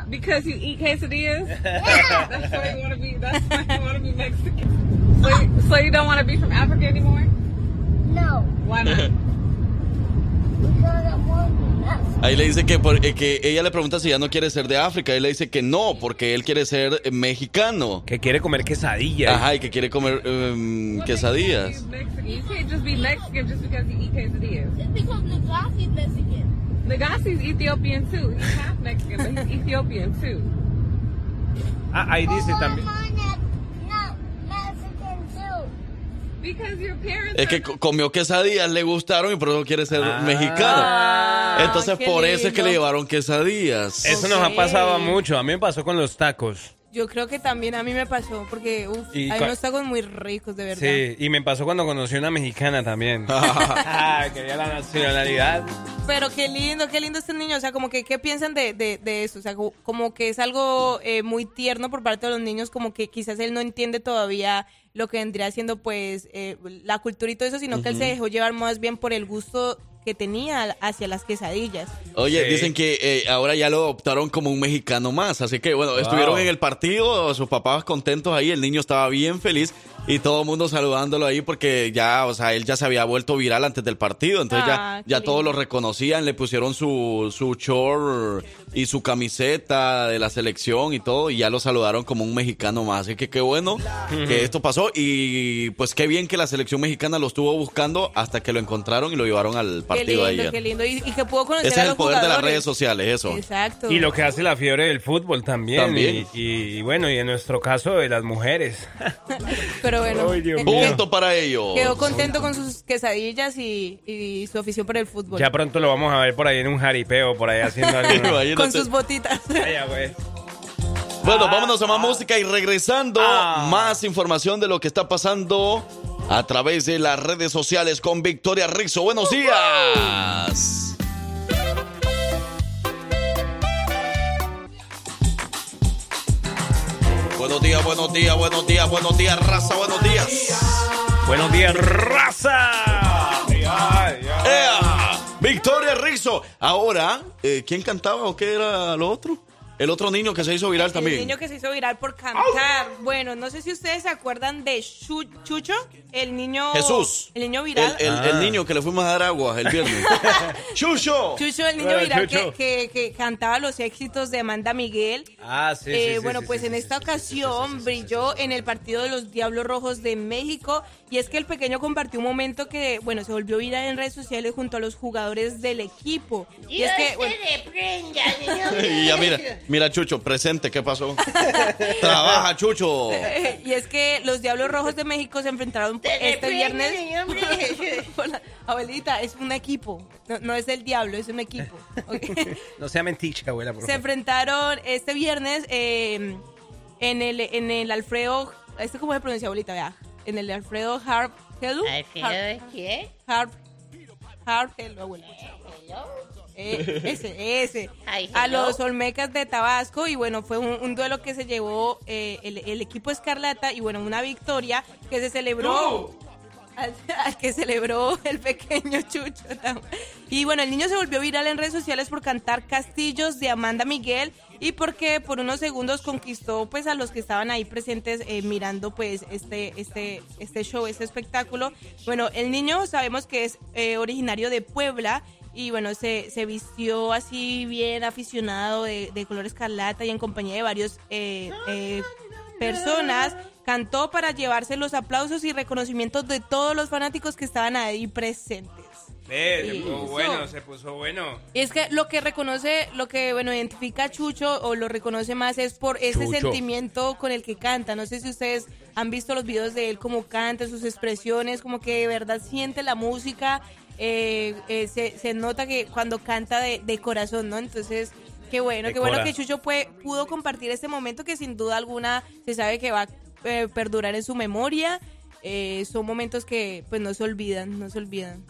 Because you eat quesadillas? <laughs> that's why you want to be. That's why you want to be Mexican. So, you, so you don't want to be from Africa anymore? No. Why not? <laughs> Ahí le dice que, por- eh, que ella le pregunta si ya no quiere ser de África. Él le dice que no, porque él quiere ser eh, mexicano. Que quiere comer quesadillas. Ajá, y que quiere comer em, quesadillas. You can't just be Mexican just because you eat quesadillas. It's because Legassi is Mexican. Legacy's Ethiopian too. He's half Mexican, but he's Ethiopian too. Ah, ahí dice también. No, Mexican too. Because your parents Es que co- comió quesadillas, le gustaron y por eso quiere ser Ah. mexicano. Entonces qué por eso es que lindo. le llevaron quesadillas. Eso nos ha pasado mucho. A mí me pasó con los tacos. Yo creo que también a mí me pasó, porque uf, Y hay cua- unos tacos muy ricos, de verdad. Sí, y me pasó cuando conocí una mexicana también. <laughs> Ah, <laughs> Quería la nacionalidad. Pero qué lindo, qué lindo este niño. O sea, como que, ¿qué piensan de, de, de eso? O sea, como, como que es algo eh, muy tierno por parte de los niños, como que quizás él no entiende todavía lo que vendría siendo, pues, eh, la cultura y todo eso, sino que él se dejó llevar más bien por el gusto que tenía hacia las quesadillas. Oye, Sí. dicen que eh, ahora ya lo adoptaron como un mexicano más. Así que bueno, estuvieron en el partido, sus papás contentos ahí, el niño estaba bien feliz y todo el mundo saludándolo ahí porque ya, o sea, él ya se había vuelto viral antes del partido. Entonces Ah, ya, qué ya todos lo reconocían, le pusieron su, su short y su camiseta de la selección y todo y ya lo saludaron como un mexicano más. Así que qué bueno que esto pasó y pues qué bien que la selección mexicana lo estuvo buscando hasta que lo encontraron y lo llevaron al Qué partido lindo, ayer. qué lindo. Y, y que pudo conocer Ese a es los el poder de las jugadores. redes sociales, eso. Exacto. Y lo que hace la fiebre del fútbol también. También. Y, y bueno, y en nuestro caso de las mujeres. <laughs> <laughs> Pero bueno, Ay, Dios mío. Punto para ellos. quedó contento con sus quesadillas y, y su afición por el fútbol. Ya pronto lo vamos a ver por ahí en un jaripeo, por ahí haciendo <laughs> algo. Imagínate. con sus botitas. Vaya, güey. Bueno, vámonos a más música y regresando, Ah. más información de lo que está pasando a través de las redes sociales con Victoria Rizzo. Buenos días. Buenos días, buenos días, buenos días, buenos días, raza, buenos días. Buenos días, raza. Victoria Rizzo. Ahora, eh, ¿quién cantaba o qué era lo otro? El otro niño que se hizo viral El también. niño que se hizo viral por cantar. Bueno, no sé si ustedes se acuerdan de Chu- Chucho, el niño. Jesús. El niño El, viral. el- Ah. el niño que le fuimos a dar agua el viernes. <laughs> ¡Chucho! Chucho, el niño Hola, viral que, Chucho. que- que cantaba los éxitos de Amanda Miguel. Ah, sí, Eh, bueno, sí, pues sí, en sí, esta sí, sí, ocasión brilló en el partido de los Diablos Rojos de México y es que el pequeño compartió un momento que, bueno, se volvió viral en redes sociales junto a los jugadores del equipo. Y es que, bueno, <laughs> Y ya mira, mira Chucho, presente, ¿qué pasó? Trabaja, Chucho. <laughs> y es que los Diablos Rojos de México se enfrentaron este viernes. <laughs> Abuelita, es un equipo. No, no es el diablo, es un equipo. <laughs> No sea menticha, abuela, por Se favor. enfrentaron este viernes eh, en el en el Alfredo, ¿este cómo se pronuncia abuelita? Vea, en el Alfredo Harp Hello. ¿Alfredo de qué? Harp Harp Hello, abuela. Eh, ese, ese. <laughs> Ay, a los Olmecas de Tabasco y bueno, fue un, un duelo que se llevó eh, el, el equipo Escarlata y bueno, una victoria que se celebró al, al que celebró el pequeño Chucho. Y bueno, el niño se volvió viral en redes sociales por cantar Castillos de Amanda Miguel y porque por unos segundos conquistó pues a los que estaban ahí presentes eh, mirando pues este, este, este show, este espectáculo. Bueno, el niño sabemos que es eh, originario de Puebla y bueno, se, se vistió así bien aficionado de, de color escarlata y en compañía de varios eh, eh, personas. Cantó para llevarse los aplausos y reconocimientos de todos los fanáticos que estaban ahí presentes. Eh, se puso bueno, se puso bueno. Y es que lo que reconoce, lo que bueno identifica a Chucho o lo reconoce más es por ese Chucho. sentimiento con el que canta. No sé si ustedes han visto los videos de él, cómo canta, sus expresiones, como que de verdad siente la música. Eh, eh, se, se nota que cuando canta de, de corazón, ¿no? Entonces, qué bueno, De qué bueno que Chucho pudo compartir este momento que sin duda alguna se sabe que va a eh, perdurar en su memoria. Eh, son momentos que pues no se olvidan, no se olvidan.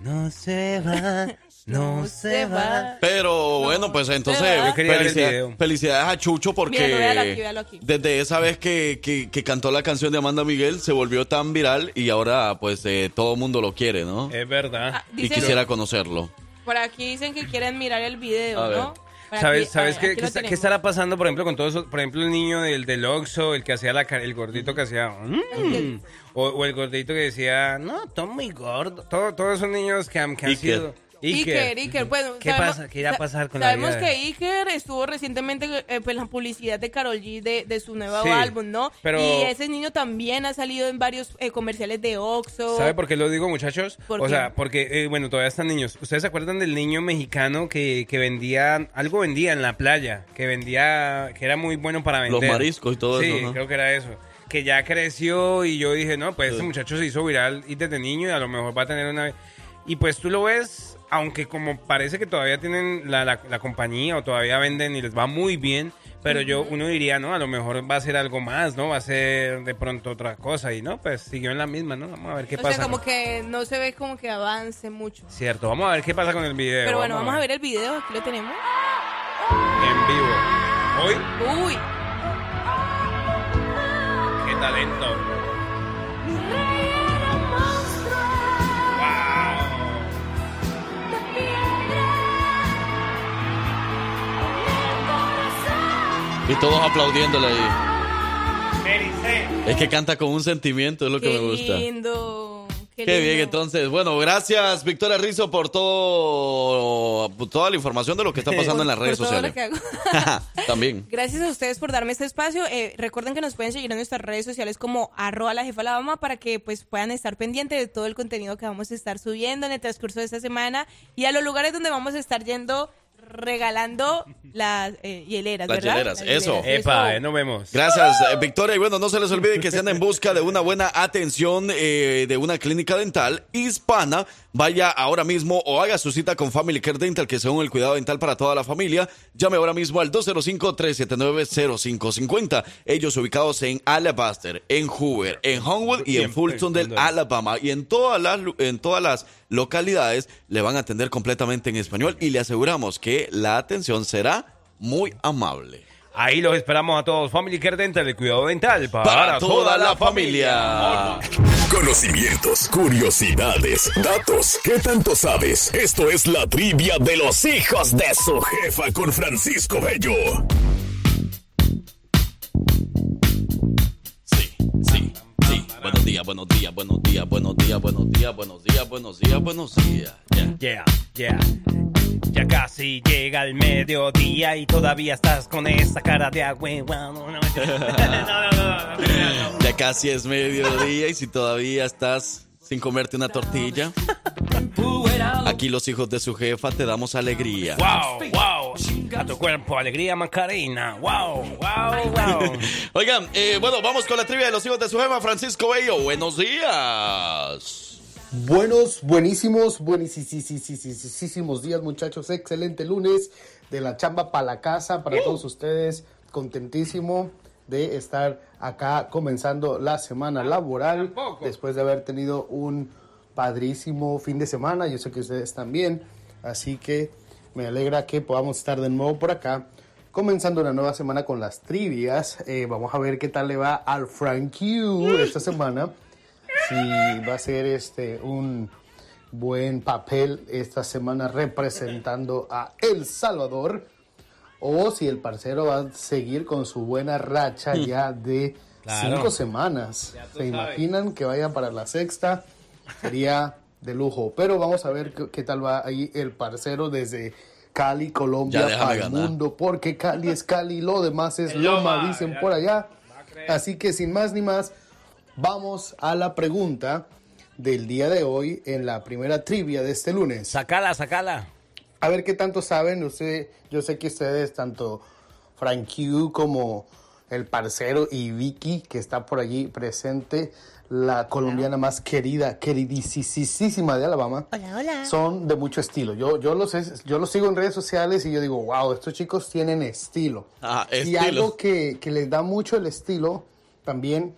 No se va, no se va. Pero bueno, pues entonces ¿verdad? Yo quería ver el felicidad- video. felicidades a Chucho porque véalo aquí, véalo aquí. desde esa vez que, que- que cantó la canción de Amanda Miguel se volvió tan viral y ahora pues eh, todo el mundo lo quiere, ¿no? Es verdad. y dice- quisiera conocerlo. Por aquí dicen que quieren mirar el video, A ver. ¿no? Por ¿Sabes, aquí- sabes ver, qué, qué estará pasando, por ejemplo, con todo eso? Por ejemplo, el niño del, del Oxxo, el que hacía la, el gordito que hacía... mm, o, o el gordito que decía, no, estoy muy gordo. Todo- todos esos niños que han, que han Iker. sido... Iker, Iker, bueno, ¿Qué pasa? ¿Qué irá a sa- pasar con la Sabemos vida de- que Iker estuvo recientemente eh, pues, en la publicidad de Carol G de, de su nuevo Sí, álbum, ¿no? pero- Y ese niño también ha salido en varios eh, comerciales de Oxxo. ¿Sabe por qué lo digo, muchachos? ¿Por o qué? sea, porque, eh, bueno, todavía están niños. ¿Ustedes se acuerdan del niño mexicano que, que vendía, algo vendía en la playa? Que vendía, que era muy bueno para Los vender. mariscos y todo sí, eso, ¿no? creo que era eso. Que ya creció y yo dije, no, pues este muchacho se hizo viral y desde niño y a lo mejor va a tener una... Y pues tú lo ves, aunque como parece que todavía tienen la, la, la compañía o todavía venden y les va muy bien, pero yo, uno diría, no, a lo mejor va a ser algo más, ¿no? Va a ser de pronto otra cosa y no, pues siguió en la misma, ¿no? Vamos a ver qué o pasa. sea, como que no se ve como que avance mucho. Cierto, vamos a ver qué pasa con el video. Pero bueno, vamos a ver el video, aquí lo tenemos. En vivo. Hoy, Uy, qué talento. Todos aplaudiéndole ahí. Es que canta con un sentimiento, es lo que me gusta. lindo. Qué, Qué bien, entonces. Bueno, gracias, Victoria Rizzo, por todo, por toda la información de lo que está pasando en las Por redes lo sociales. que hago. <laughs> También. Gracias a ustedes por darme este espacio. Eh, recuerden que nos pueden seguir en nuestras redes sociales como arroba la jefa la para que pues puedan estar pendientes de todo el contenido que vamos a estar subiendo en el transcurso de esta semana y a los lugares donde vamos a estar yendo regalando las eh, hieleras, Las ¿verdad? hieleras, Las eso. hieleras, Epa, eh, nos vemos. Gracias, eh, Victoria. Y bueno, no se les olvide que si andan en busca de una buena atención eh, de una clínica dental hispana, vaya ahora mismo o haga su cita con Family Care Dental, que según el cuidado dental para toda la familia, llame ahora mismo al 205-379-0550. Ellos ubicados en Alabaster, en Hoover, en Homewood y en Fulton del Alabama. Y en todas las, lu- en todas las localidades le van a atender completamente en español y le aseguramos que la atención será muy amable. Ahí los esperamos a todos. Family Care Dental, el cuidado dental para, Para toda la familia. Conocimientos, curiosidades, datos. ¿Qué tanto sabes? Esto es la trivia de los hijos de su jefa con Francisco Bello. Sí. Buenos días, buenos días, buenos días, buenos días, buenos días, buenos días, buenos días, buenos días. Yeah, yeah. Ya casi llega el mediodía y todavía estás con esa cara de agua. Ya casi es mediodía y si todavía estás sin comerte una tortilla, aquí los hijos de su jefa te damos alegría. Wow, wow. A tu cuerpo, alegría, Macarena. Wow, wow, wow. <laughs> Oigan, eh, bueno, vamos con la trivia de los hijos de su jefa, Francisco Bello. Buenos días. Buenos, buenísimos, buenísimos días muchachos, excelente lunes de la chamba para la casa, para todos ustedes, contentísimo de estar acá comenzando la semana laboral después de haber tenido un padrísimo fin de semana, yo sé que ustedes también, así que me alegra que podamos estar de nuevo por acá. Comenzando una nueva semana con las trivias, Eh, vamos a ver qué tal le va al Frank Q esta semana. si va a ser este un buen papel esta semana representando a El Salvador o si el parcero va a seguir con su buena racha ya de Claro. cinco semanas. ¿Se sabes. imaginan que vaya para la sexta? Sería de lujo. Pero vamos a ver qué, qué tal va ahí el parcero desde Cali, Colombia, para el ganar. mundo, porque Cali es Cali, lo demás es El Loma, Loma, dicen ya. por allá. Así que sin más ni más, vamos a la pregunta del día de hoy en la primera trivia de este lunes. Sacala, sacala. A ver qué tanto saben. Usted, yo sé que ustedes, tanto Frank Q como el parcero y Vicky, que está por allí presente, la colombiana más querida, queridísima de Alabama, Hola, hola. son de mucho estilo. Yo, yo, los, es- yo los sigo en redes sociales y yo digo, wow, estos chicos tienen estilo. Ah, Y estilo. algo que, que les da mucho el estilo también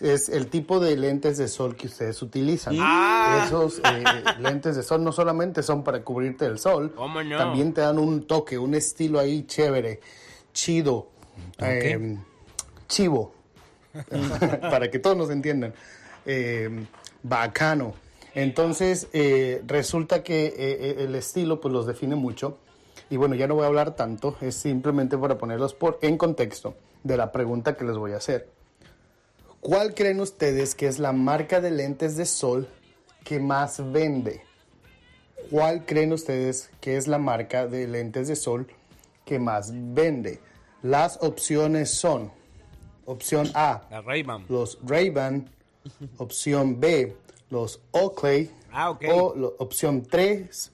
es el tipo de lentes de sol que ustedes utilizan. Ah. Esos eh, lentes de sol no solamente son para cubrirte del sol, ¿Cómo no? también te dan un toque, un estilo ahí chévere, chido, eh, chivo, <laughs> para que todos nos entiendan, eh, bacano. Entonces, eh, resulta que eh, eh, el estilo pues los define mucho. Y bueno, ya no voy a hablar tanto, es simplemente para ponerlos por, en contexto de la pregunta que les voy a hacer. ¿Cuál creen ustedes que es la marca de lentes de sol que más vende? ¿Cuál creen ustedes que es la marca de lentes de sol que más vende? Las opciones son, opción A, La los Ray-Ban, opción B, los Oakley, Ah, o lo- opción 3,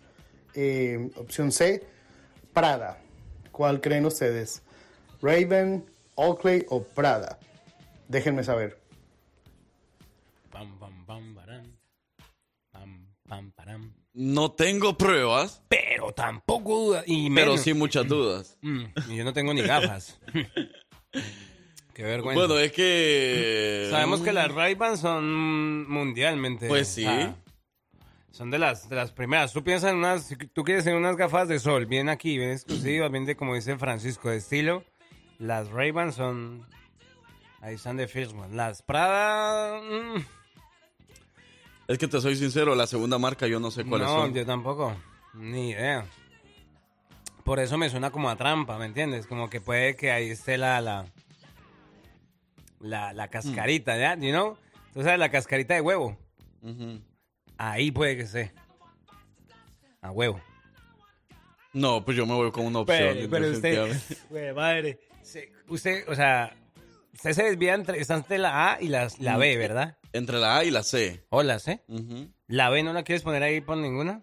eh, opción C, Prada. ¿Cuál creen ustedes? Ray-Ban, Oakley o Prada? Déjenme saber. Pam, pam, pam, barán. Pam, pam, param. No tengo pruebas, Pero tampoco duda. Y pero menos- sí muchas dudas. Mm, y yo no tengo ni gafas. <laughs> Qué vergüenza. Bueno, es que... Sabemos que las Ray-Ban son mundialmente. Pues sí. son de las, de las primeras. Tú piensas en unas, si tú quieres en unas gafas de sol, bien aquí, bien exclusivas, bien de como dice Francisco, de estilo. Las Ray-Ban son, ahí están de Fishman. Las Prada, mm, Es que te soy sincero, la segunda marca yo no sé cuáles no, son. yo tampoco, ni idea. Por eso me suena como a trampa, ¿me entiendes? Como que puede que ahí esté la, la, la, la cascarita, ¿ya? You know? Tú sabes, la cascarita de huevo. Ahí puede que esté. A huevo. No, pues yo me voy con una opción. Pero, pero usted, <laughs> güey, madre, usted, o sea, usted se desvía entre, está entre la A y la, la B, ¿verdad? Entre la A y la C. O la C. ¿La B no la quieres poner ahí por ninguna?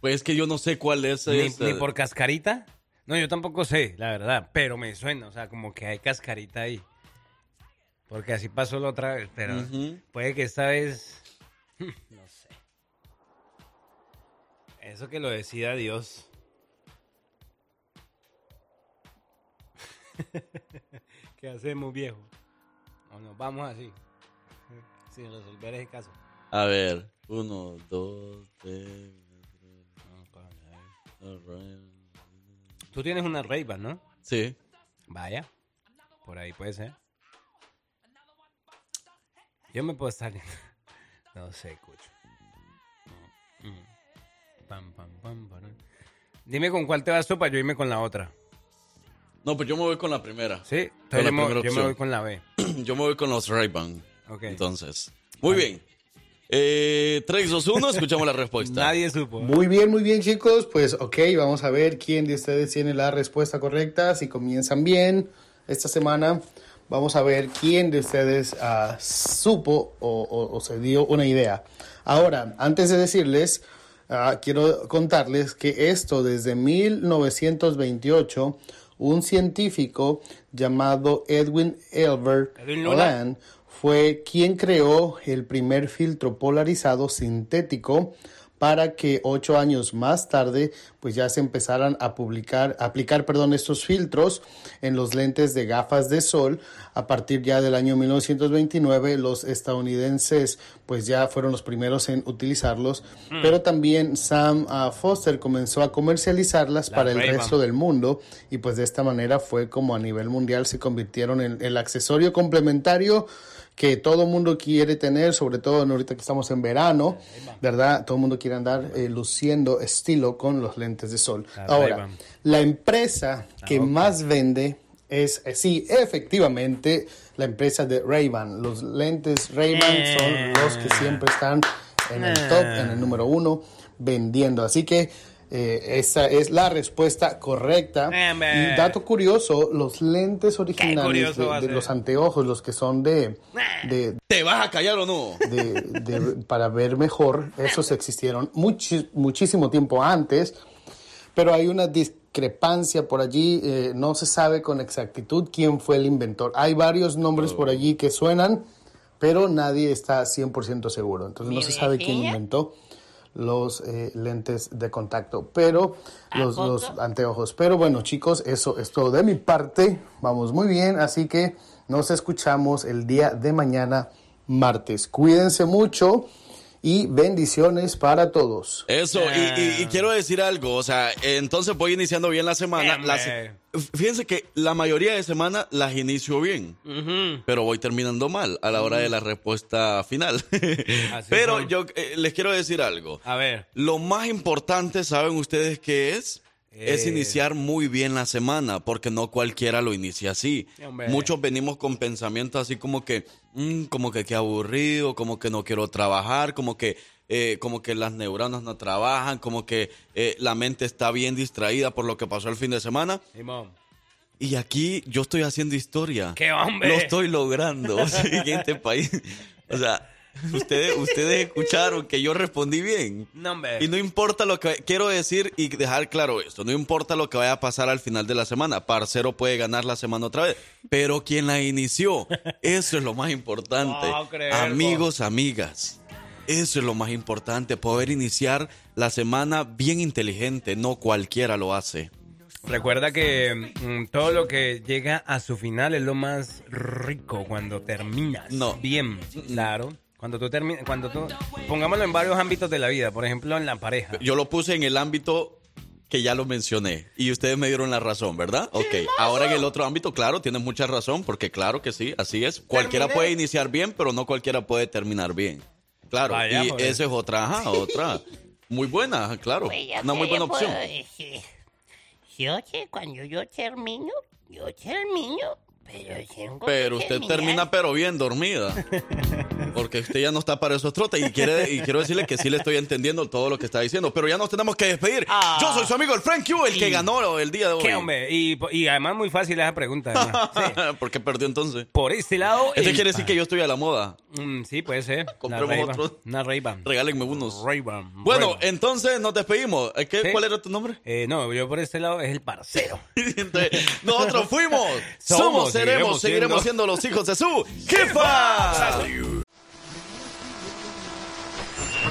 Pues es que yo no sé cuál es. Ni, por cascarita. No, yo tampoco sé, la verdad, pero me suena, o sea, como que hay cascarita ahí. Porque así pasó la otra vez, pero puede que esta vez, <laughs> no sé. Eso que lo decida Dios. <laughs> ¿Qué hacemos, viejo? O nos vamos así, sin resolver ese caso. A ver, uno, dos, tres. Tú tienes una ray ¿no? Sí. Vaya, por ahí puede ser. Yo me puedo estar... <laughs> No sé, Cucho. Mm. Pam, pam, pam, param. Dime con cuál te vas tú para yo irme con la otra. No, pues yo me voy con la primera. Sí, Con entonces la yo, me, primera yo me voy con la B. <clears throat> Yo me voy con los Ray-Ban. Ok. Entonces, muy bien. Eh, 3, 2, 1, escuchamos la <laughs> respuesta. Nadie supo. Muy bien, muy bien chicos, pues ok, vamos a ver quién de ustedes tiene la respuesta correcta, si comienzan bien esta semana, vamos a ver quién de ustedes ah, supo o, o- o se dio una idea. Ahora, antes de decirles, ah, quiero contarles que esto desde 1928, un científico llamado Edwin Elbert. Land fue quien creó el primer filtro polarizado sintético para que ocho años más tarde pues ya se empezaran a publicar, aplicar perdón, estos filtros en los lentes de gafas de sol. A partir ya del año 1929 los estadounidenses pues ya fueron los primeros en utilizarlos, Mm. pero también Sam ah, Foster comenzó a comercializarlas La para el resto del mundo y pues de esta manera fue como a nivel mundial se convirtieron en el accesorio complementario que todo el mundo quiere tener, sobre todo ahorita que estamos en verano, ¿verdad? Todo el mundo quiere andar eh, luciendo estilo con los lentes de sol. Ahora, la empresa que Ah, ok. más vende es, eh, sí, efectivamente, la empresa de Ray-Ban. Los lentes Ray-Ban son los que siempre están en el top, en el número uno, vendiendo. Así que eh, esa es la respuesta correcta. Y dato curioso, los lentes originales de, los anteojos, los que son de, de, ¿Te vas a callar o no? de- de- para ver mejor, esos existieron muchísimo tiempo antes, pero hay una discrepancia por allí, eh, no se sabe con exactitud quién fue el inventor. Hay varios nombres por allí que suenan, pero nadie está 100% seguro, entonces no se sabe quién inventó los eh, lentes de contacto, pero los, los anteojos. Pero bueno, chicos, eso es todo de mi parte. Vamos muy bien, así que nos escuchamos el día de mañana, martes. Cuídense mucho y bendiciones para todos. Eso, y, y- y quiero decir algo, o sea, entonces voy iniciando bien la semana. La se- fíjense que la mayoría de semanas las inicio bien, pero voy terminando mal a la hora de la respuesta final. <laughs> pero son. yo eh, les quiero decir algo. A ver. Lo más importante, ¿saben ustedes qué es? Es Eh. iniciar muy bien la semana, porque no cualquiera lo inicia así. Hombre. Muchos venimos con pensamientos así como que, mm, como que qué aburrido, como que no quiero trabajar, como que, eh, como que las neuronas no trabajan, como que eh, la mente está bien distraída por lo que pasó el fin de semana. Y aquí yo estoy haciendo historia. ¡Qué hombre! Lo estoy logrando <laughs> en este país. O sea, ustedes, ustedes escucharon que yo respondí bien. No, hombre. Y no importa lo que quiero decir y dejar claro esto, no importa lo que vaya a pasar al final de la semana, Parcero puede ganar la semana otra vez, pero quien la inició, eso es lo más importante. No creo. Amigos, amigas, eso es lo más importante, poder iniciar la semana bien inteligente, no cualquiera lo hace. Recuerda que mm, todo lo que llega a su final es lo más rico cuando terminas. No. Bien, claro. Cuando tú terminas, cuando tú, pongámoslo en varios ámbitos de la vida, por ejemplo en la pareja. Yo lo puse en el ámbito que ya lo mencioné y ustedes me dieron la razón, ¿verdad? Ok, ahora en el otro ámbito, claro, tienes mucha razón, porque claro que sí, así es. Cualquiera puede iniciar bien, pero no cualquiera puede terminar bien. Claro, Vaya, y pues. esa es otra, ajá, otra. Muy buena, claro. Pues ya Una que muy buena yo puedo opción. decir. Yo sé, cuando yo termino, yo termino, pero Pero usted termina pero bien dormida. <laughs> Porque usted ya no está para esos trotes y quiere y quiero decirle que sí le estoy entendiendo todo lo que está diciendo, pero ya nos tenemos que despedir. Ah. Yo soy su amigo el Frank Q, el que ganó el día de hoy. ¿Qué hombre? Y, y además muy fácil esa pregunta. Sí. <laughs> ¿Por qué perdió entonces? Por este lado. Este quiere decir que yo estoy a la moda. Mm, sí, puede ser. Compremos otro. Una Ray-Ban. Regálenme unos. Ray-Ban. Bueno, Ray-Ban. entonces nos despedimos. ¿Eh, ¿Qué, Sí. ¿Cuál era tu nombre? Eh, no, yo por este lado es el parcero. <laughs> Entonces, Nosotros fuimos, somos, seguiremos siendo, siendo los hijos de su <laughs> jefa.